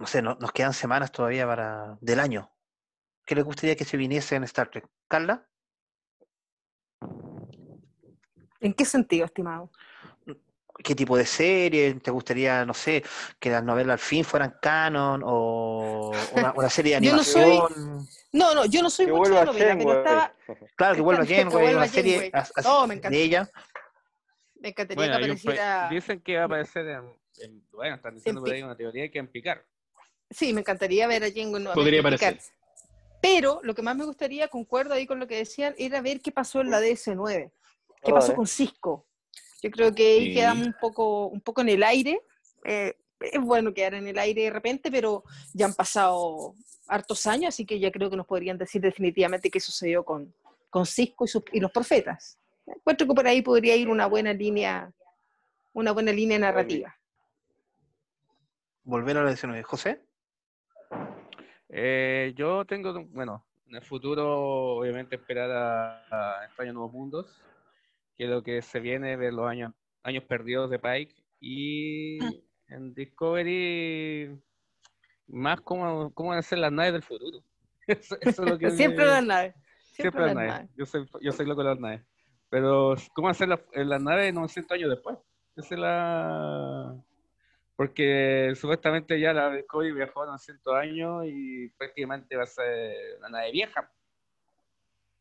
no sé, no- nos quedan semanas todavía para del año? ¿Qué les gustaría que se viniese en Star Trek? ¿Carla? ¿En qué sentido, estimado? ¿Qué tipo de serie? ¿Te gustaría, no sé, que las novelas al fin fueran canon o una, una serie de Yo no soy- animación? No, no, yo no soy Que mucho de novela, pero estaba, Claro, que vuelva Janeway, vuelva una serie as- as- No, me encanta. de ella. me encantaría Bueno, que apareciera. dicen que va a aparecer en, en- bueno, están diciendo por ahí una teoría que en picar. Sí, me encantaría ver a Jango nuevamente. Podría aparecer. Pero lo que más me gustaría, concuerdo ahí con lo que decían, era ver qué pasó en la DS9. ¿Qué pasó eh. con Cisco? Yo creo que ahí Sí. quedamos un poco, un poco en el aire. Eh, es bueno quedar en el aire de repente, pero ya han pasado hartos años, así que ya creo que nos podrían decir definitivamente qué sucedió con, con Cisco y, sus- y los profetas. Encuentro que por ahí podría ir una buena línea, una buena línea narrativa. Volver a la 19. José. Eh, yo tengo, bueno, en el futuro, obviamente, esperar a, a España Nuevos Mundos, que es lo que se viene, ver los años, años perdidos de Pike. Y en Discovery, más cómo, cómo van a ser las naves del futuro. Eso, eso es lo que Siempre me- las naves. Siempre Siempre las las naves. naves. Yo soy, yo soy loco de las naves. Pero, ¿cómo hacer las las naves 900 años después? Esa es la... Porque supuestamente ya la Discovery viajó 900 años y prácticamente va a ser una nave vieja.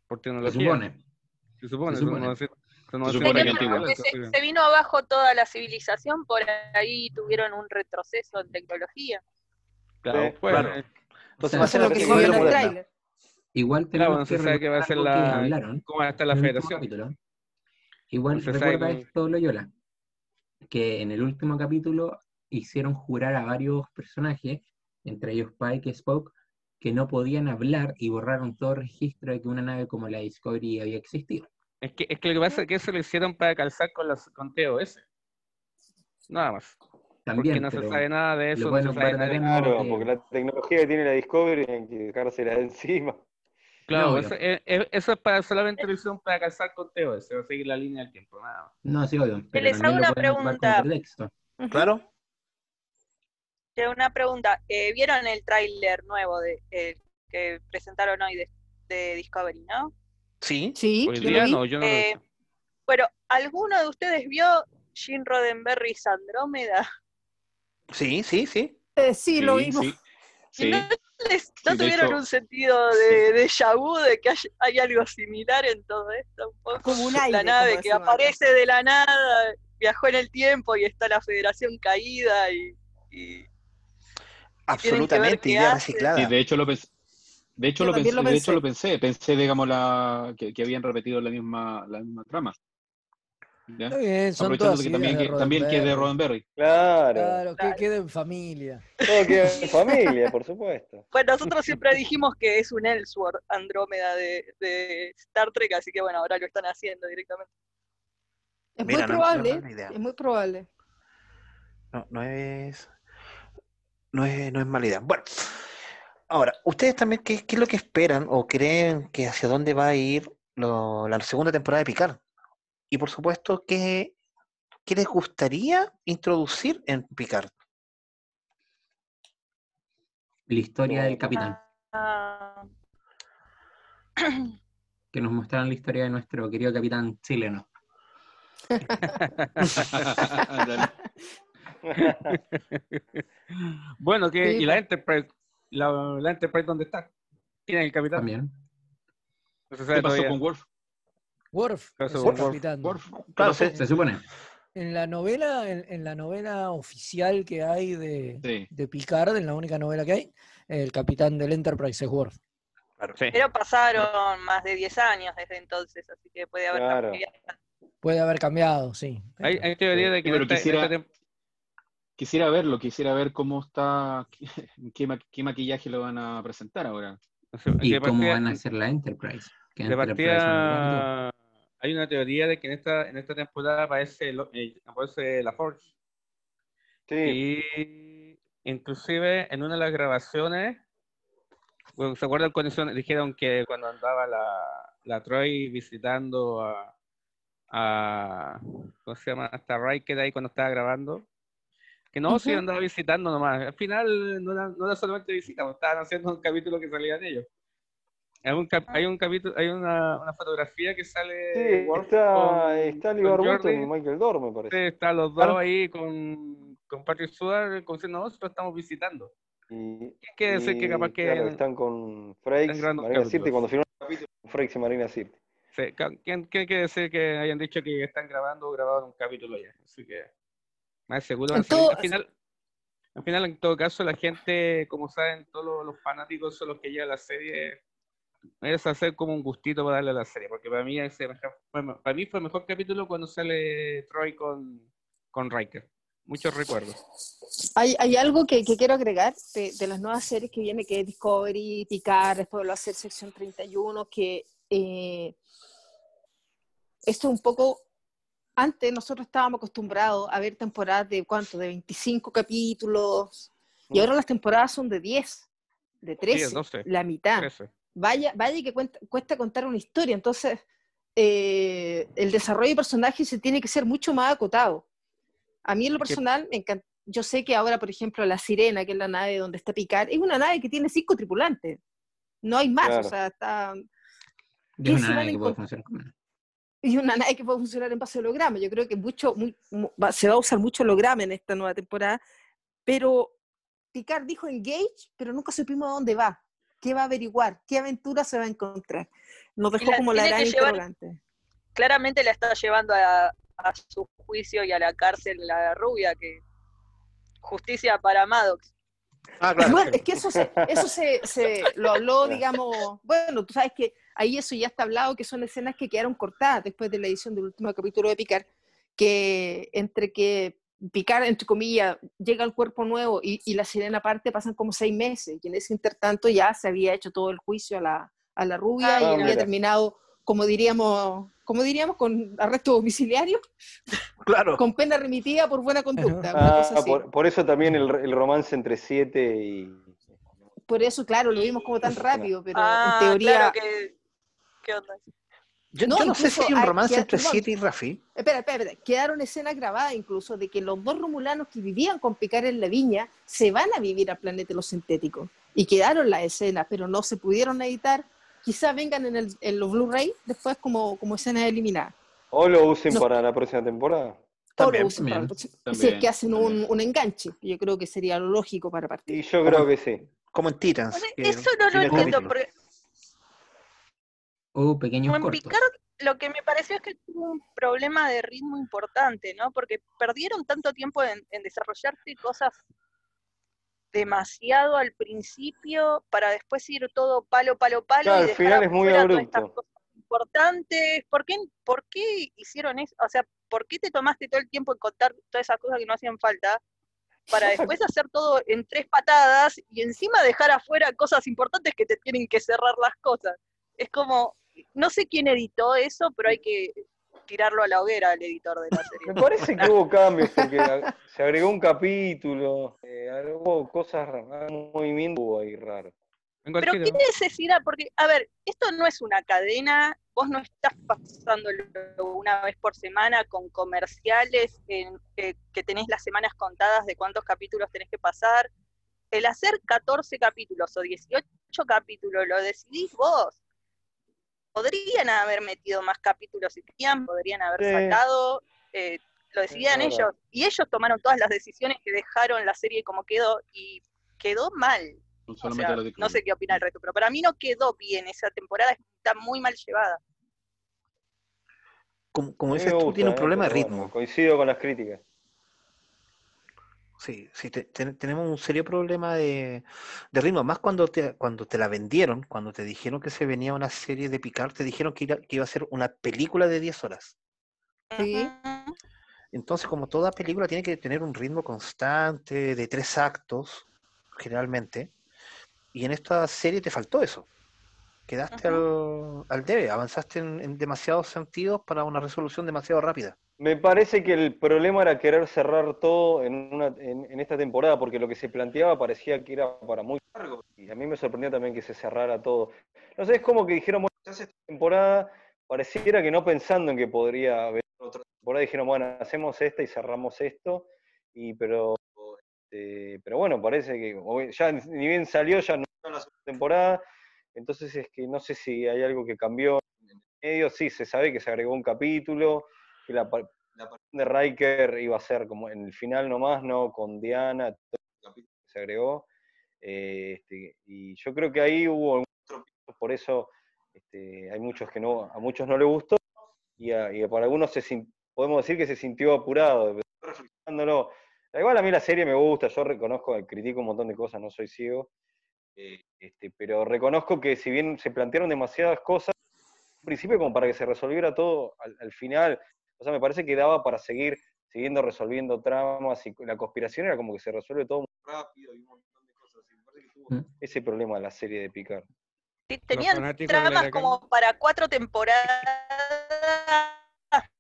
Por Se tecnología. supone. Se supone. Se supone. 900 son Se 900 supone que años antigua. atrás, se, sí. se vino abajo toda la civilización, por ahí tuvieron un retroceso en tecnología. Claro, Sí, claro. eh, Entonces va a ser Lo que se en el. Igual Claro, tenemos no se que sabe qué va a ser que la- hablaron cómo va a estar la federación. capítulo. Igual No se sabe recuerda cómo- esto, Loyola, que en el último capítulo hicieron jurar a varios personajes, entre ellos Pike y Spock, que no podían hablar y borraron todo registro de que una nave como la Discovery había existido. Es que, es que lo que pasa es que eso lo hicieron para calzar con, las, con TOS. Nada más. También, porque no se sabe nada de eso, no se sabe nada de- Claro, que- porque la tecnología que tiene la Discovery hay que dejársela de encima. Claro, No, eso, es, es- eso es para solamente lo hicieron para calzar con TOS, va a seguir la línea del tiempo, nada más. No, sí, obvio, pero les hago una pregunta. pretexto. Ujú. Claro. Tengo una pregunta. eh, ¿Vieron el tráiler nuevo de, eh, que presentaron hoy de, de Discovery, no? Sí. Sí, Hoy día no, yo no lo he Eh. Bueno, ¿alguno de ustedes vio Gene Roddenberry's Andrómeda? Sí, sí, sí. Eh, sí, lo Sí, vimos. sí. ¿Y Sí. no, les- no Sí, tuvieron hecho- un sentido de, de vu, de que hay, hay algo similar en todo esto? Un poco? Como un aire, la nave que acá. aparece de la nada, viajó en el tiempo y está la federación caída y, y- Absolutamente. Idea reciclada. Sí, de hecho lo pensé. De hecho, lo pensé, lo de hecho pensé. lo pensé, pensé, digamos, la, que, que habían repetido la misma, la misma trama. ¿Ya? Está bien, son Aprovechando todas que también, de que, también que es de Roddenberry. Claro. Claro, que Claro. quede en familia. Todo queda en familia, por supuesto. Bueno, nosotros siempre dijimos que es un Ellsworth Andrómeda de, de Star Trek, así que bueno, ahora lo están haciendo directamente. Es Mira, muy no- no es probable, idea. es muy probable. No, no es, no es, no es mala idea. Bueno, ahora, ¿ustedes también qué, qué es lo que esperan o creen que hacia dónde va a ir lo- la segunda temporada de Picard? Y por supuesto, ¿qué, qué les gustaría introducir en Picard? La historia del capitán, Ah, que nos mostraron la historia de nuestro querido capitán chileno. Bueno, que, ¿y la. Enterprise? La, la Enterprise dónde está? ¿Quién es el capitán? También. No se sabe ¿Qué pasó todavía. con Worf? Worf ¿Qué es pasó el con Worf? capitán. Worf. Claro, se- Se supone. En la novela, en, en la novela oficial que hay de, Sí. de Picard, en la única novela que hay, el capitán del Enterprise es Worf. Sí. pero pasaron más de 10 años desde entonces, así que puede haber Claro. cambiado. Puede haber cambiado, sí. Hay, hay teoría de que Sí, pero esta- quisiera- Quisiera verlo, quisiera ver cómo está, qué, ma- qué maquillaje lo van a presentar ahora. Y de cómo partida- van a hacer la Enterprise. Que De Enterprise partida, hay una teoría de que en esta, en esta temporada aparece, lo- eh, aparece la Forge. Sí, Y inclusive en una de las grabaciones Bueno, ¿Se acuerdan cuando hicieron- dijeron que cuando andaba la, la Troy visitando a, a ¿cómo se llama? Hasta Riker ahí cuando estaba grabando? Que no, sí Ujú. andaba visitando nomás. Al final no era, no era solamente visita, pues, estaban haciendo un capítulo que salían ellos. Hay un, cap- hay un capítulo, hay una, una fotografía que sale Sí, está, con- está con y Michael Dorr, me parece. Están los dos Claro. ahí con, con Patrick como diciendo, nosotros estamos visitando. Y, Quiere decir que y, capaz que claro, están con Frakes, Marina. Sirte, cuando filmó el capítulo con Frakes y Marina Sirte. Sí, ca- ¿Quién, quién quiere decir que hayan dicho que están grabando o grabaron un capítulo ya? Así que más seguro Al final, al final, en todo caso, la gente, como saben, todos los, los fanáticos son los que llevan la serie. Es hacer como un gustito para darle a la serie, porque para mí ese fue, para mí fue el mejor capítulo cuando sale Troy con, con Riker. Muchos recuerdos. Hay, hay algo que, que quiero agregar de, de las nuevas series que viene, que es Discovery, Picard, después lo va a hacer Sección 31, que eh, esto es un poco... Antes nosotros estábamos acostumbrados a ver temporadas de cuánto, de 25 capítulos, y Mm. ahora las temporadas son de 10, de 13, 10, 12, la mitad. 13. Vaya, vaya que cuenta- cuesta contar una historia, entonces eh, el desarrollo de personajes se tiene que ser mucho más acotado. A mí en lo personal me encanta. Yo sé que ahora, por ejemplo, la Sirena, que es la nave donde está Picard, es una nave que tiene cinco tripulantes. No hay más, Claro. o sea, está... Y ¿Qué es una nave a que puede encont- funcionar como una- Y una nave que puede funcionar en base a holograma. Yo creo que mucho, muy- se va a usar mucho holograma en esta nueva temporada, pero Picard dijo engage, pero nunca supimos a dónde va, qué va a averiguar, qué aventura se va a encontrar. Nos dejó la como la gran llevar- interrogante. Claramente la está llevando a, a su juicio y a la cárcel la rubia, que justicia para Maddox. Ah, claro. Bueno, es que eso se, eso se, se lo habló, digamos, bueno, tú sabes que ahí eso ya está hablado, que son escenas que quedaron cortadas después de la edición del último capítulo de Picard, que entre que Picard, entre comillas, llega al cuerpo nuevo y, y la sirena parte pasan como seis meses, y en ese intertanto ya se había hecho todo el juicio a la, a la rubia Ah, y había mira. terminado, como diríamos, como diríamos, con arresto domiciliario, Claro. con pena remitida por buena conducta. Ah, cosa así. por, por eso también el, el romance entre siete y. Por eso, claro, lo vimos como tan rápido, pero ah, en teoría... claro que... ¿Qué onda? Yo No, yo no sé si hay un hay- romance que- entre. Siete y Rafi. Espera, espera, espera. Quedaron escenas grabadas incluso de que los dos romulanos que vivían con Picard en la viña se van a vivir al planeta de los sintéticos. Y quedaron las escenas, pero no se pudieron editar. Quizás vengan en, el, en los Blu-ray después como, como escenas eliminadas. O lo usen No. para la próxima temporada. O También, lo usen para también, el próximo- Si también, es que hacen un, un enganche, yo creo que sería lo lógico para partir. Y yo creo que sí. Como en Titans. O sea, eso no lo entiendo, porque O pequeños en cortos. Picard lo que me pareció es que tuvo un problema de ritmo importante, ¿no? Porque perdieron tanto tiempo en, en desarrollarse cosas demasiado al principio para después ir todo palo, palo, palo Claro, y al dejar final es muy abrupto. cosas importantes. ¿Por qué, ¿Por qué hicieron eso? O sea, ¿por qué te tomaste todo el tiempo en contar todas esas cosas que no hacían falta? Para después hacer todo en tres patadas y encima dejar afuera cosas importantes que te tienen que cerrar las cosas. Es como, no sé quién editó eso, pero hay que tirarlo a la hoguera al editor de la serie. Me parece que hubo cambios porque se agregó un capítulo, eh, hubo cosas, raras, un movimiento hubo ahí raro. Pero qué necesidad, porque, a ver, esto no es una cadena, vos no estás pasándolo una vez por semana con comerciales en- eh, que tenés las semanas contadas de cuántos capítulos tenés que pasar. El hacer 14 capítulos o 18 capítulos lo decidís vos. Podrían haber metido más capítulos si querían, podrían haber Sí. sacado, eh, lo decidían ellos. Y ellos tomaron todas las decisiones que dejaron la serie como quedó y quedó mal. No O solamente sea, lo de no sé qué opina el resto, pero para mí no quedó bien esa temporada, está muy mal llevada. Como, dices tú, tiene un eh, problema de ritmo. bueno, coincido con las críticas. Sí, sí, te- te- tenemos un serio problema de, de ritmo. Más cuando te, cuando te la vendieron, cuando te dijeron que se venía una serie de Picard, te dijeron que, iba- que iba a ser una película de 10 horas. Sí. Entonces, como toda película tiene que tener un ritmo constante de tres actos, generalmente, y en esta serie te faltó eso. Quedaste al, al debe, avanzaste en, en demasiados sentidos para una resolución demasiado rápida. Me parece que el problema era querer cerrar todo en, una, en, esta temporada, porque lo que se planteaba parecía que era para muy largo. Y a mí me sorprendió también que se cerrara todo. No sé, es como que dijeron, bueno, hace esta temporada, pareciera que no pensando en que podría haber otra temporada, dijeron, bueno, hacemos esta y cerramos esto. Y pero, este, pero bueno, parece que ya ni bien salió, ya no la segunda temporada. Entonces es que no sé si hay algo que cambió en el medio. Sí, se sabe que se agregó un capítulo, que la, la aparición de Riker iba a ser como en el final nomás, ¿no? Con Diana, todo el capítulo que se agregó. Eh, este, y yo creo que ahí hubo por eso este, hay muchos que no, a muchos no les gustó, y, a- y para algunos se podemos decir que se sintió apurado, reflexionándolo. Igual a mí la serie me gusta, yo reconozco, critico un montón de cosas, no soy ciego, eh, este, pero reconozco que si bien se plantearon demasiadas cosas, al principio como para que se resolviera todo al, al final, o sea, me parece que daba para seguir siguiendo resolviendo tramas y la conspiración era como que se resuelve todo muy rápido y un montón de cosas. así. Me parece que tuvo Mm. ese problema la serie de Picard. Tenían tramas como para cuatro temporadas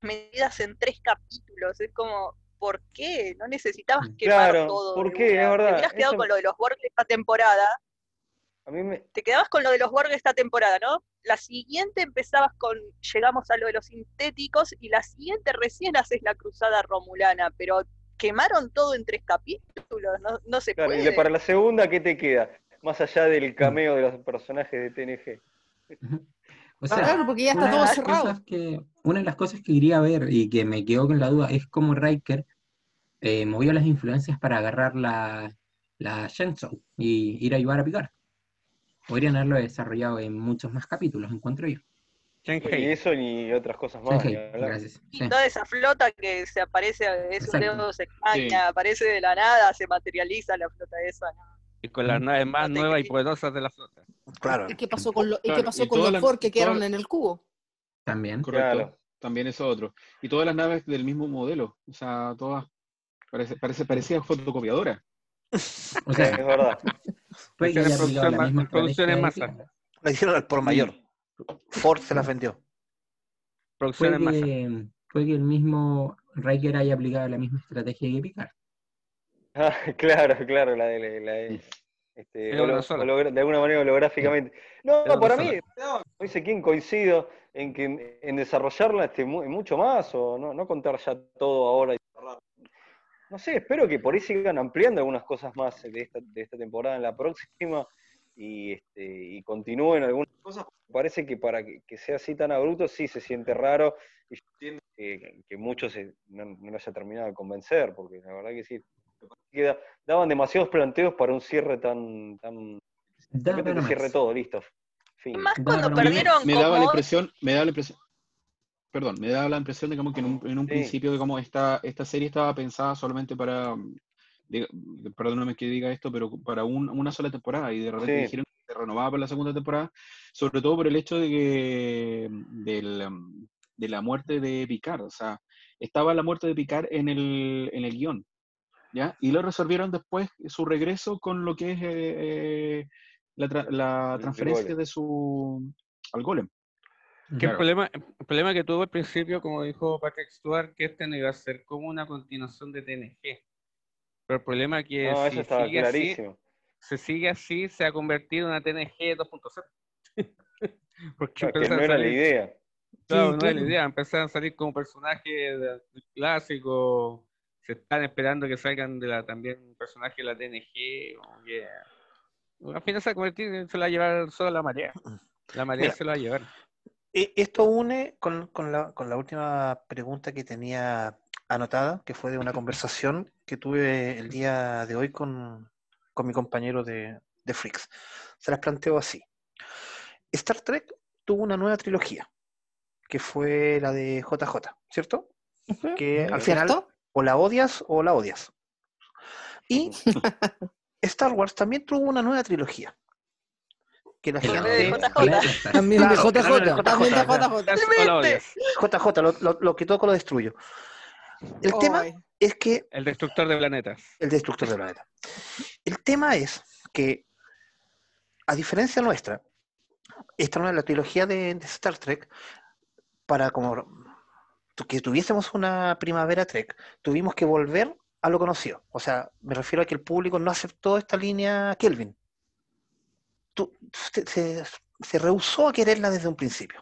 medidas en tres capítulos. Es como, ¿por qué? No necesitabas quemar Claro, todo. ¿por qué? una. Es verdad, Te hubieras quedado eso- con lo de los Borg esta temporada. A mí me, Te quedabas con lo de los Borg esta temporada, ¿no? La siguiente empezabas con, llegamos a lo de los sintéticos y la siguiente recién haces la cruzada romulana, pero quemaron todo en tres capítulos, no, no se claro, y puede. para la segunda, ¿qué te queda? Más allá del cameo de los personajes de TNG. O sea, Claro, porque ya está una de todo las cerrado. cosas que, una de las cosas que quería ver y que me quedó con la duda es cómo Riker eh, movió las influencias para agarrar la, la Shenzhou y ir a ayudar a Picard. Podrían haberlo desarrollado en muchos más capítulos, encuentro yo. Hei. eso ni otras cosas más. gracias. Y Sí. toda esa flota que se aparece, es un dedo extraña, Sí. aparece de la nada, se materializa la flota esa. ¿no? Y con las naves más No nuevas y poderosas de la flota. Claro. ¿Y qué pasó con, lo- y Claro, qué pasó y con los la- Borg que quedaron en el cubo? También. Correcto. Claro. También eso otro. Y todas las naves del mismo modelo. O sea, todas. Parece, parece, parecía fotocopiadora. O sea, es verdad. puede que Esa haya es aplicado la producción misma ma- producción en masa. Le hicieron al por mayor. Ford se las vendió. Producción Puede en masa. que, puede que el mismo Riker haya aplicado la misma estrategia que Picard. Ah, claro, claro, la de, la de- este, holo- de alguna manera holográficamente. No, una para mí, no, como dice quién coincido en que en desarrollarla este, mu- mucho más, o no, no contar ya todo ahora y cerrar. No sé, espero que por ahí sigan ampliando algunas cosas más de esta, de esta temporada en la próxima y, este, y continúen algunas cosas. Parece que para que, que sea así tan abrupto sí se siente raro y yo entiendo que, que muchos se- no, no lo haya terminado de convencer, porque la verdad que sí, que da- daban demasiados planteos para un cierre tan... tan de Da repente para te cierre todo, listo. Fin. Más cuando me- perdieron me, daba la impresión, me daba la impresión, perdón, me daba la impresión de como que en un, en un Sí. principio de cómo esta, esta serie estaba pensada solamente para, diga- perdóname que diga esto, pero para un- una sola temporada y de repente Sí. dijeron que se renovaba para la segunda temporada, sobre todo por el hecho de que del, de la muerte de Picard, o sea, estaba la muerte de Picard en el, en el guion, ¿ya? Y lo resolvieron después su regreso con lo que es eh, eh, la, tra- la transferencia de su al golem. Que el, Claro. problema, el problema que tuvo al principio, como dijo Patrick Stewart, que este no iba a ser como una continuación de TNG. Pero el problema es que No, si sigue así, se sigue así, se ha convertido en una TNG 2.0. Porque Claro, que no a era la salir- idea. Claro, Sí, no es la claro. idea, empezaron a salir como personajes de- del clásico, se están esperando que salgan de la también personajes de la TNG, que al final se va a convertir, se la va a llevar solo la marea. La marea Mira. se la va a llevar. E- Esto une con, con la, con la última pregunta que tenía anotada, que fue de una conversación que tuve el día de hoy con, con mi compañero de, de Freaks. Se las planteo así. Star Trek tuvo una nueva trilogía, que fue la de JJ, ¿cierto? Que al final ¿Cierto? o la odias o la odias. Y Star Wars también tuvo una nueva trilogía. Que la gente... de. JJ. También de JJ. También de. JJ. Lo, lo- lo que toco lo destruyo. El tema Ay, es que El destructor de planetas. el destructor del planeta. El tema es que, a diferencia nuestra, esta no es la trilogía de, de Star Trek, para como tu- que tuviésemos una primavera Trek, tuvimos que volver a lo conocido. O sea, me refiero a que el público no aceptó esta línea Kelvin. Se, rehusó a quererla desde un principio.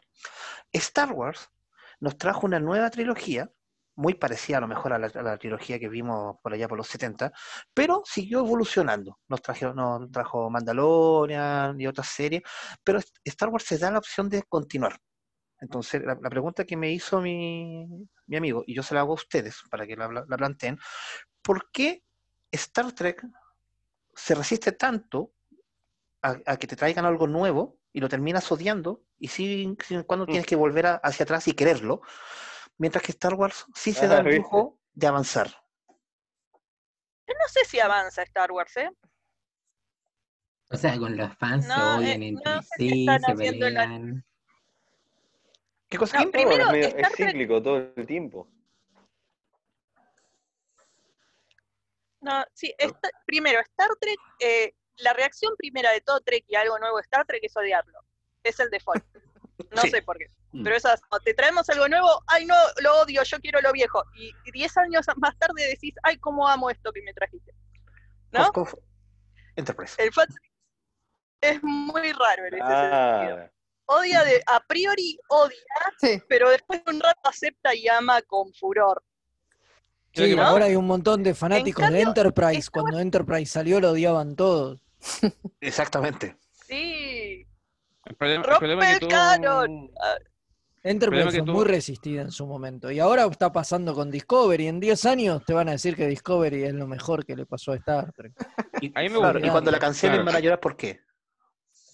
Star Wars nos trajo una nueva trilogía, muy parecida a lo mejor a la, trilogía que vimos por allá por los 70, pero siguió evolucionando. Nos trajo, nos trajo Mandalorian y otras series, pero Star Wars se da la opción de continuar. Entonces, la, pregunta que me hizo mi, mi amigo, y yo se la hago a ustedes para que la- la planteen, ¿por qué Star Trek se resiste tanto a, a que te traigan algo nuevo y lo terminas odiando y sin, sin cuando tienes que volver a- hacia atrás y quererlo, mientras que Star Wars sí se da Ah, el ¿viste? lujo de avanzar? Yo no sé si avanza Star Wars, ¿eh? O sea, con los fans No, se eh, odian entre no sé si sí, se la- pelean. ¿Qué cosa? No, primero, es, medio- Star es cíclico todo el tiempo. No, sí, esta- primero, Star Trek, eh, la reacción primera de todo Trek y algo nuevo Star Trek es odiarlo. Es el default. No Sí. sé por qué. Mm. Pero esas, te traemos algo nuevo, ay no, lo odio, yo quiero lo viejo. Y 10 años más tarde decís, ay, cómo amo esto que me trajiste. ¿No? Enterprise. El fan es muy raro en ese sentido. Ah, Odia de, a priori odia, Sí. pero después de un rato acepta y ama con furor. Sí, ¿no? ahora hay un montón de fanáticos de cambio, Enterprise. Cuando Enterprise salió lo odiaban todos. Exactamente. Sí, El problema, el problema es el que tú... canon. Enterprise fue tú- muy resistida en su momento. Y ahora está pasando con Discovery. En 10 años te van a decir que Discovery es lo mejor que le pasó a Star Trek. Y, A mí me claro, gusta. y cuando la cancelen Claro. van a llorar, ¿por qué?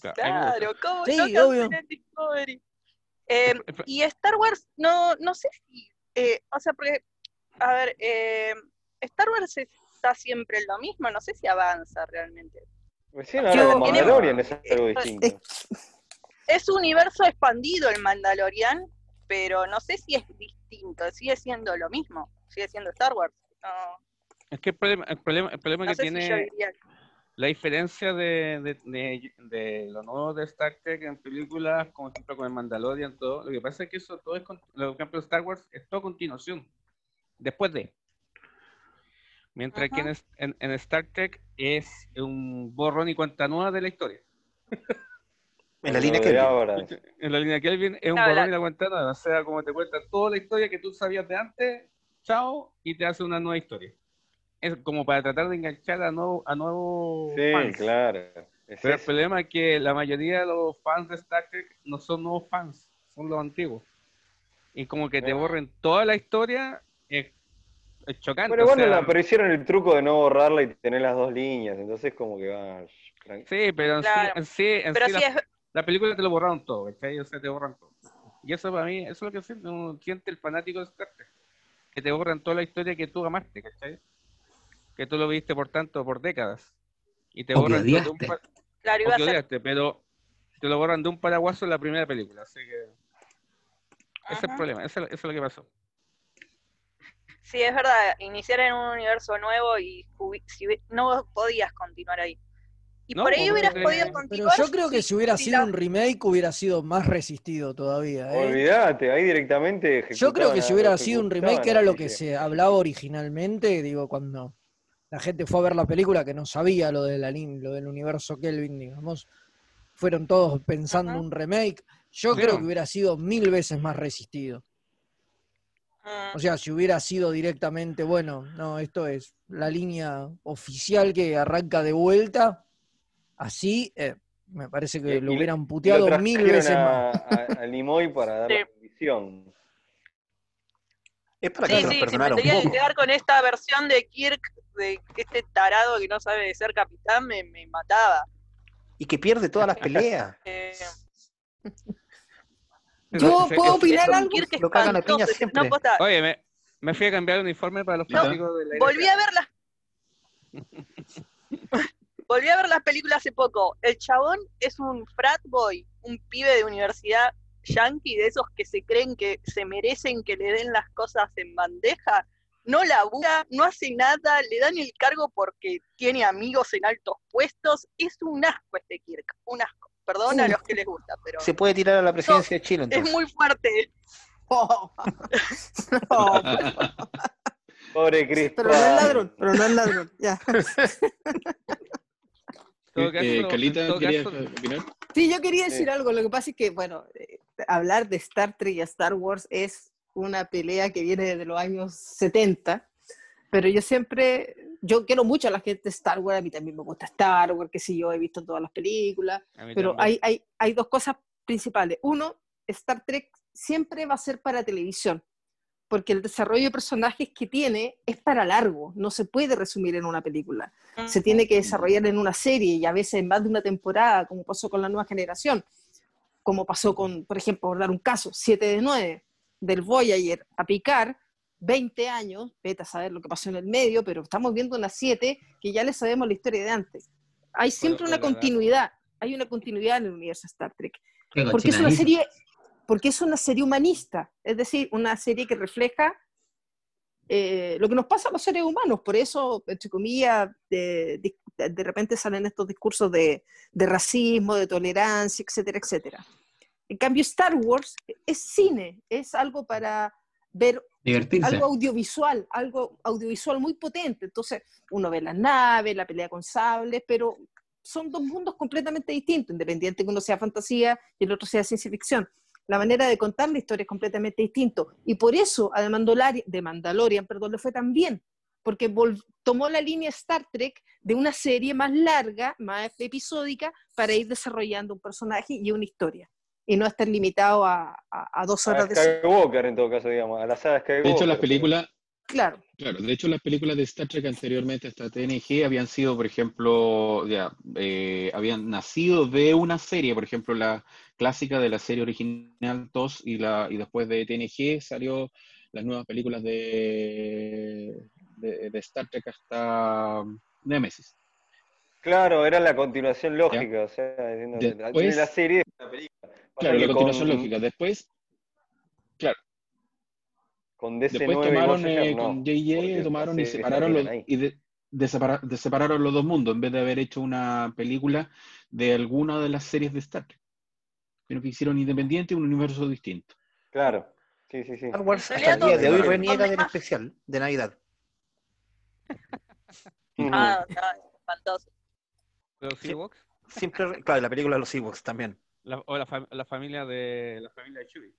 Claro. Claro, ¿cómo Sí, no obvio. Discovery? Eh, el- y Star Wars, no, no sé si, eh, o sea, porque, a ver, eh, Star Wars está siempre en lo mismo, no sé si avanza realmente. Recién Yo- ahora con tiene- Mandalorian es algo distinto. Es un universo expandido el Mandalorian, pero no sé si es distinto, sigue siendo lo mismo, sigue siendo Star Wars. No, Es que el problema, el problema, el problema no que si tiene la diferencia de, de, de, de lo nuevo de Star Trek en películas, como por ejemplo con el Mandalorian, todo, lo que pasa es que eso todo es, lo- ejemplo, Star Wars es todo continuación, después de. Mientras que en, Ajá. en, en Star Trek es un borrón y cuenta nueva de la historia. En la línea de Kelvin. ahora. En la línea Kelvin es un borrón la- y la cuenta nueva, o sea, como te cuentan toda la historia que tú sabías de antes, chao, y te hace una nueva historia. Es como para tratar de enganchar a nuevos a nuevos Sí, fans. claro. Es Pero el eso. problema es que la mayoría de los fans de Star Trek no son nuevos fans, son los antiguos. Y como que te borren toda la historia es, es chocante. Bueno, o bueno, sea, la- pero hicieron el truco de no borrarla y tener las dos líneas, entonces como que va... sí, pero en sí, en sí, en Pero sí sí la, es, la película te lo borraron todo, ¿cachai? O sea, te borran todo. Y eso para mí, eso es lo que siente, uno siente el fanático de Star Trek. Que te borran toda la historia que tú amaste, ¿cachai? Que tú lo viste por tanto, por décadas. Y te O borran todo de un odiaste. pa- claro, iba a que ser, odiaste, pero te lo borran de un paraguaso en la primera película. Así que ese es el problema, eso, eso es lo que pasó. Sí, es verdad, iniciar en un universo nuevo y si no podías continuar ahí. Y No, por ahí hubieras Pero podido Pero continuar. yo creo que si hubiera si sido la- un remake hubiera sido más resistido todavía. ¿eh? Olvídate, ahí directamente Yo creo que si a- hubiera sido un remake, era lo que se hablaba originalmente, digo, cuando la gente fue a ver la película que no sabía lo de la lo del universo Kelvin, digamos, fueron todos pensando Ajá. un remake. Yo Sí. creo que hubiera sido mil veces más resistido. Mm, O sea, si hubiera sido directamente, bueno, no, esto es la línea oficial que arranca de vuelta, así, eh, me parece que Y- lo hubieran puteado lo mil veces a, más. a- a Nimoy para dar Sí. la bendición. Es para Sí, que sí, tenía que poco. quedar con esta versión de Kirk, de este tarado que no sabe de ser capitán, me, me mataba. Y que pierde todas las peleas. Eh, Yo puedo opinar algo. Kirk Lo cagan a piña siempre. no, Oye, me, me fui a cambiar el uniforme para los No, fanáticos de la volví a ver las volví a ver las películas hace poco. El chabón es un frat boy, un pibe de universidad yankee, de esos que se creen que se merecen que le den las cosas en bandeja. No labura, no hace nada, le dan el cargo porque tiene amigos en altos puestos. Es un asco este Kirk, un asco. Perdón a los que les gusta, pero Se puede tirar a la presidencia de Chile es muy fuerte. No, Pobre Chris pero no es ladrón, pero no es ladrón. Ya. Eh, caso, eh, Calita, todo ¿querías opinar? Sí, yo quería Sí. decir algo. Lo que pasa es que, bueno, eh, hablar de Star Trek y Star Wars es una pelea que viene desde los años 70, pero yo siempre, yo quiero mucho a la gente de Star Wars, a mí también me gusta Star Wars, que sí, yo he visto todas las películas, pero hay, hay, hay dos cosas principales. Uno, Star Trek siempre va a ser para televisión, porque el desarrollo de personajes que tiene es para largo, no se puede resumir en una película. Se tiene que desarrollar en una serie y a veces en más de una temporada, como pasó con la nueva generación, como pasó con, por ejemplo, por dar un caso, 7 de 9 del Voyager a Picard, 20 años, vete a saber lo que pasó en el medio, pero estamos viendo una 7 que ya le sabemos la historia de antes. Hay siempre una continuidad, hay una continuidad en el universo Star Trek. Porque es una serie, porque es una serie humanista, es decir, una serie que refleja eh, lo que nos pasa a los seres humanos. Por eso, entre comillas, de, de- de repente salen estos discursos de, de racismo, de tolerancia, etcétera, etcétera. En cambio, Star Wars es cine, es algo para ver Divertirse. algo audiovisual, algo audiovisual muy potente. Entonces, uno ve las naves, la pelea con sables, pero son dos mundos completamente distintos, independiente que uno sea fantasía y el otro sea ciencia ficción. La manera de contar la historia es completamente distinto. Y por eso a The Mandalorian, de Mandalorian perdón, le fue tan bien, porque tomó la línea Star Trek de una serie más larga, más episódica, para ir desarrollando un personaje y una historia. Y no estar limitado a, a- a dos A horas de serie. Skywalker, en todo caso, digamos, a la saga Skywalker. De hecho, las películas, Claro. Claro, de hecho las películas de Star Trek anteriormente hasta TNG habían sido, por ejemplo, ya, eh, habían nacido de una serie, por ejemplo, la clásica de la serie original TOS y, la, y después de TNG salió las nuevas películas de, de, de Star Trek hasta Nemesis. Claro, era la continuación lógica, o sea, Después- la serie de la película. Claro, que la continuación con- lógica. Después, Con DC9 después y tomaron eh, no, con JJ, tomaron y separaron los, y de- de separa- de separaron los dos mundos en vez de haber hecho una película de alguna de las series de Star Trek. Sino que hicieron independiente un universo distinto. Claro, sí, sí, sí. Star Wars hasta el día de hoy reniega del especial de Navidad. Ah, no, espantoso. ¿Los. Ewoks? Siempre, re- claro, y la película de los Ewoks también. La- o la, fam- la familia de la familia de Chewie.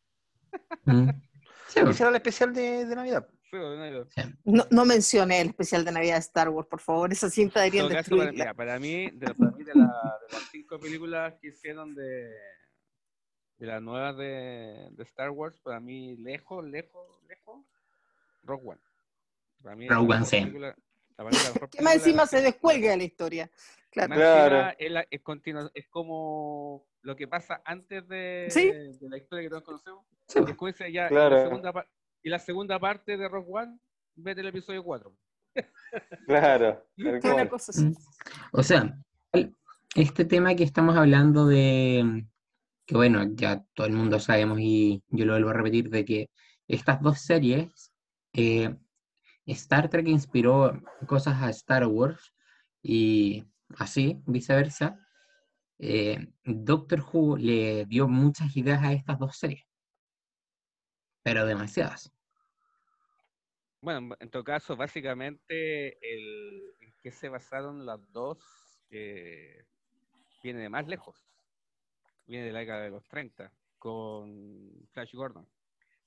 Mm. Sí, pues. Ese era el especial de, de Navidad. Sí, no, no. No, no mencioné el especial de Navidad de Star Wars, por favor. Esa cinta todo caso, para, mira, para mí, de, para mí de, la- de las cinco películas que hicieron de, de las nuevas de, de Star Wars, para mí, lejos, lejos, lejos, Rogue One. Para mí, Rogue One, sí. Que más de encima la se descuelga de la historia. Claro. Claro. es, la- es continua- es como lo que pasa antes de, Sí. de la historia que todos conocemos. Sí, después ya, y la Claro. segunda pa- y la segunda parte de Rogue One, vete el episodio 4. Claro, así. Mm. O sea, este tema que estamos hablando de, que bueno, ya todo el mundo sabemos y yo lo vuelvo a repetir, de que estas dos series, eh, Star Trek inspiró cosas a Star Wars y así, viceversa. Eh, Doctor Who le dio muchas ideas a estas dos series, pero demasiadas. Bueno, en todo caso, básicamente, el, en qué se basaron las dos eh, viene de más lejos. Viene de la década de los 30, con Flash Gordon.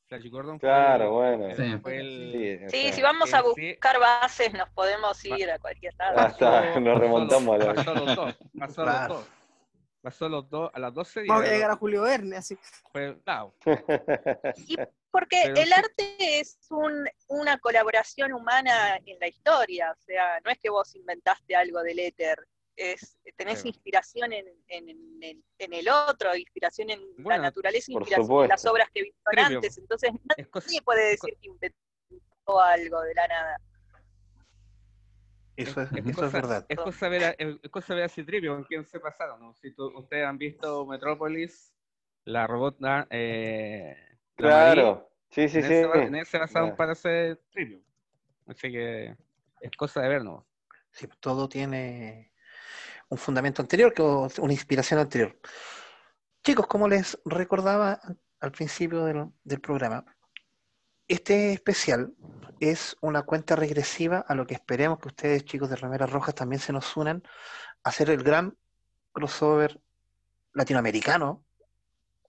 Flash Gordon fue Claro, el- bueno. el- Sí. fue el- Sí, si vamos a buscar bases, nos podemos ir a cualquier lado. Está, nos remontamos a la- pasó los dos, pasó los dos. Pasó los dos, a las 12 Vamos a llegar a Julio Verne, así. fue, claro, Y porque Pero el sí. arte es un- una colaboración humana en la historia, o sea, no es que vos inventaste algo del éter, es, tenés Sí. inspiración en, en- en el, en el otro, inspiración en Bueno, la naturaleza, inspiración en las supuesto. obras que Trivio. antes, entonces es cosa, nadie puede decir que inventó algo de la nada. Eso es, es eso es verdad. Es cosa ver, a- es cosa ver a Citripio, con quién se pasaron, ¿no? Si tú- ustedes han visto Metrópolis, la robot, ah, eh, la Marie, Claro, sí, sí, en, sí. ese, en ese basaron para hacer Trivio. Así que es cosa de ver, ¿no? Sí, todo tiene un fundamento anterior, que una inspiración anterior. Chicos, como les recordaba al principio del, del programa, este especial es una cuenta regresiva a lo que esperemos que ustedes, chicos de Remeras Rojas, también se nos unan a hacer el gran crossover latinoamericano.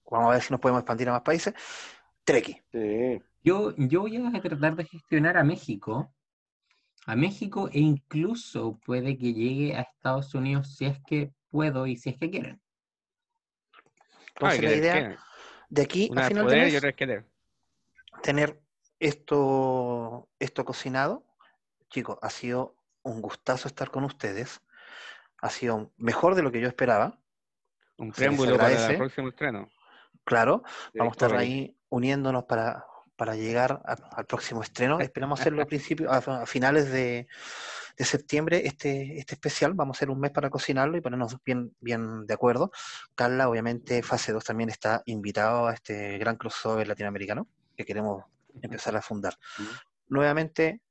Vamos a ver si nos podemos expandir a más países. Treki. Sí. Yo, yo voy a tratar de gestionar a México, a México e incluso puede que llegue a Estados Unidos si es que puedo y si es que quieren. Entonces, Ah, la que- idea que- de aquí Una a final de mes, tener esto, esto cocinado. Chicos, ha sido un gustazo estar con ustedes. Ha sido mejor de lo que yo esperaba. Un preámbulo para el próximo estreno. Claro, Sí, vamos a estar ahí uniéndonos para, para llegar a- al próximo estreno. Esperamos hacerlo a, principio, a, a finales de, de septiembre, este, este especial. Vamos a hacer un mes para cocinarlo y ponernos bien, bien de acuerdo. Carla, obviamente, fase 2 también está invitado a este gran crossover latinoamericano que queremos empezar a fundar. Nuevamente,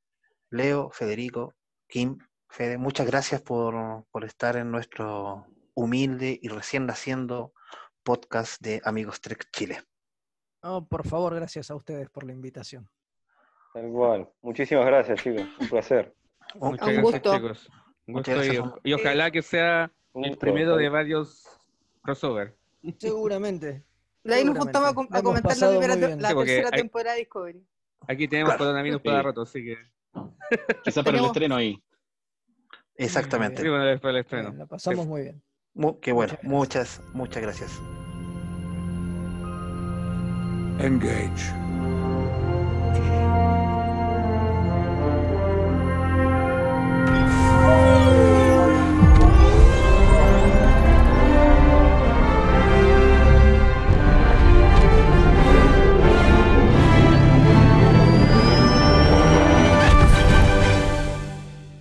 Leo, Federico, Kim, Fede, muchas gracias por, por estar en nuestro humilde y recién naciendo podcast de Amigos Trek Chile. No, por favor, gracias a ustedes por la invitación. Tal cual. Muchísimas gracias, chicos. Un placer. Un- Muchas un gracias, gusto. chicos. Un gusto y, gracias. y ojalá que sea Un el gusto. primero de varios crossover. Seguramente. De ahí nos juntamos a, com- a comentar la, primera la Sí, tercera hay- temporada de Discovery. Aquí tenemos Claro. coronavirus Sí. para rato, así que. Quizá para el estreno ahí. Exactamente. Sí, bueno, después del estreno. Bien, la pasamos muy bien. Mu- qué bueno. Muchas gracias. Muchas, muchas gracias. Engage.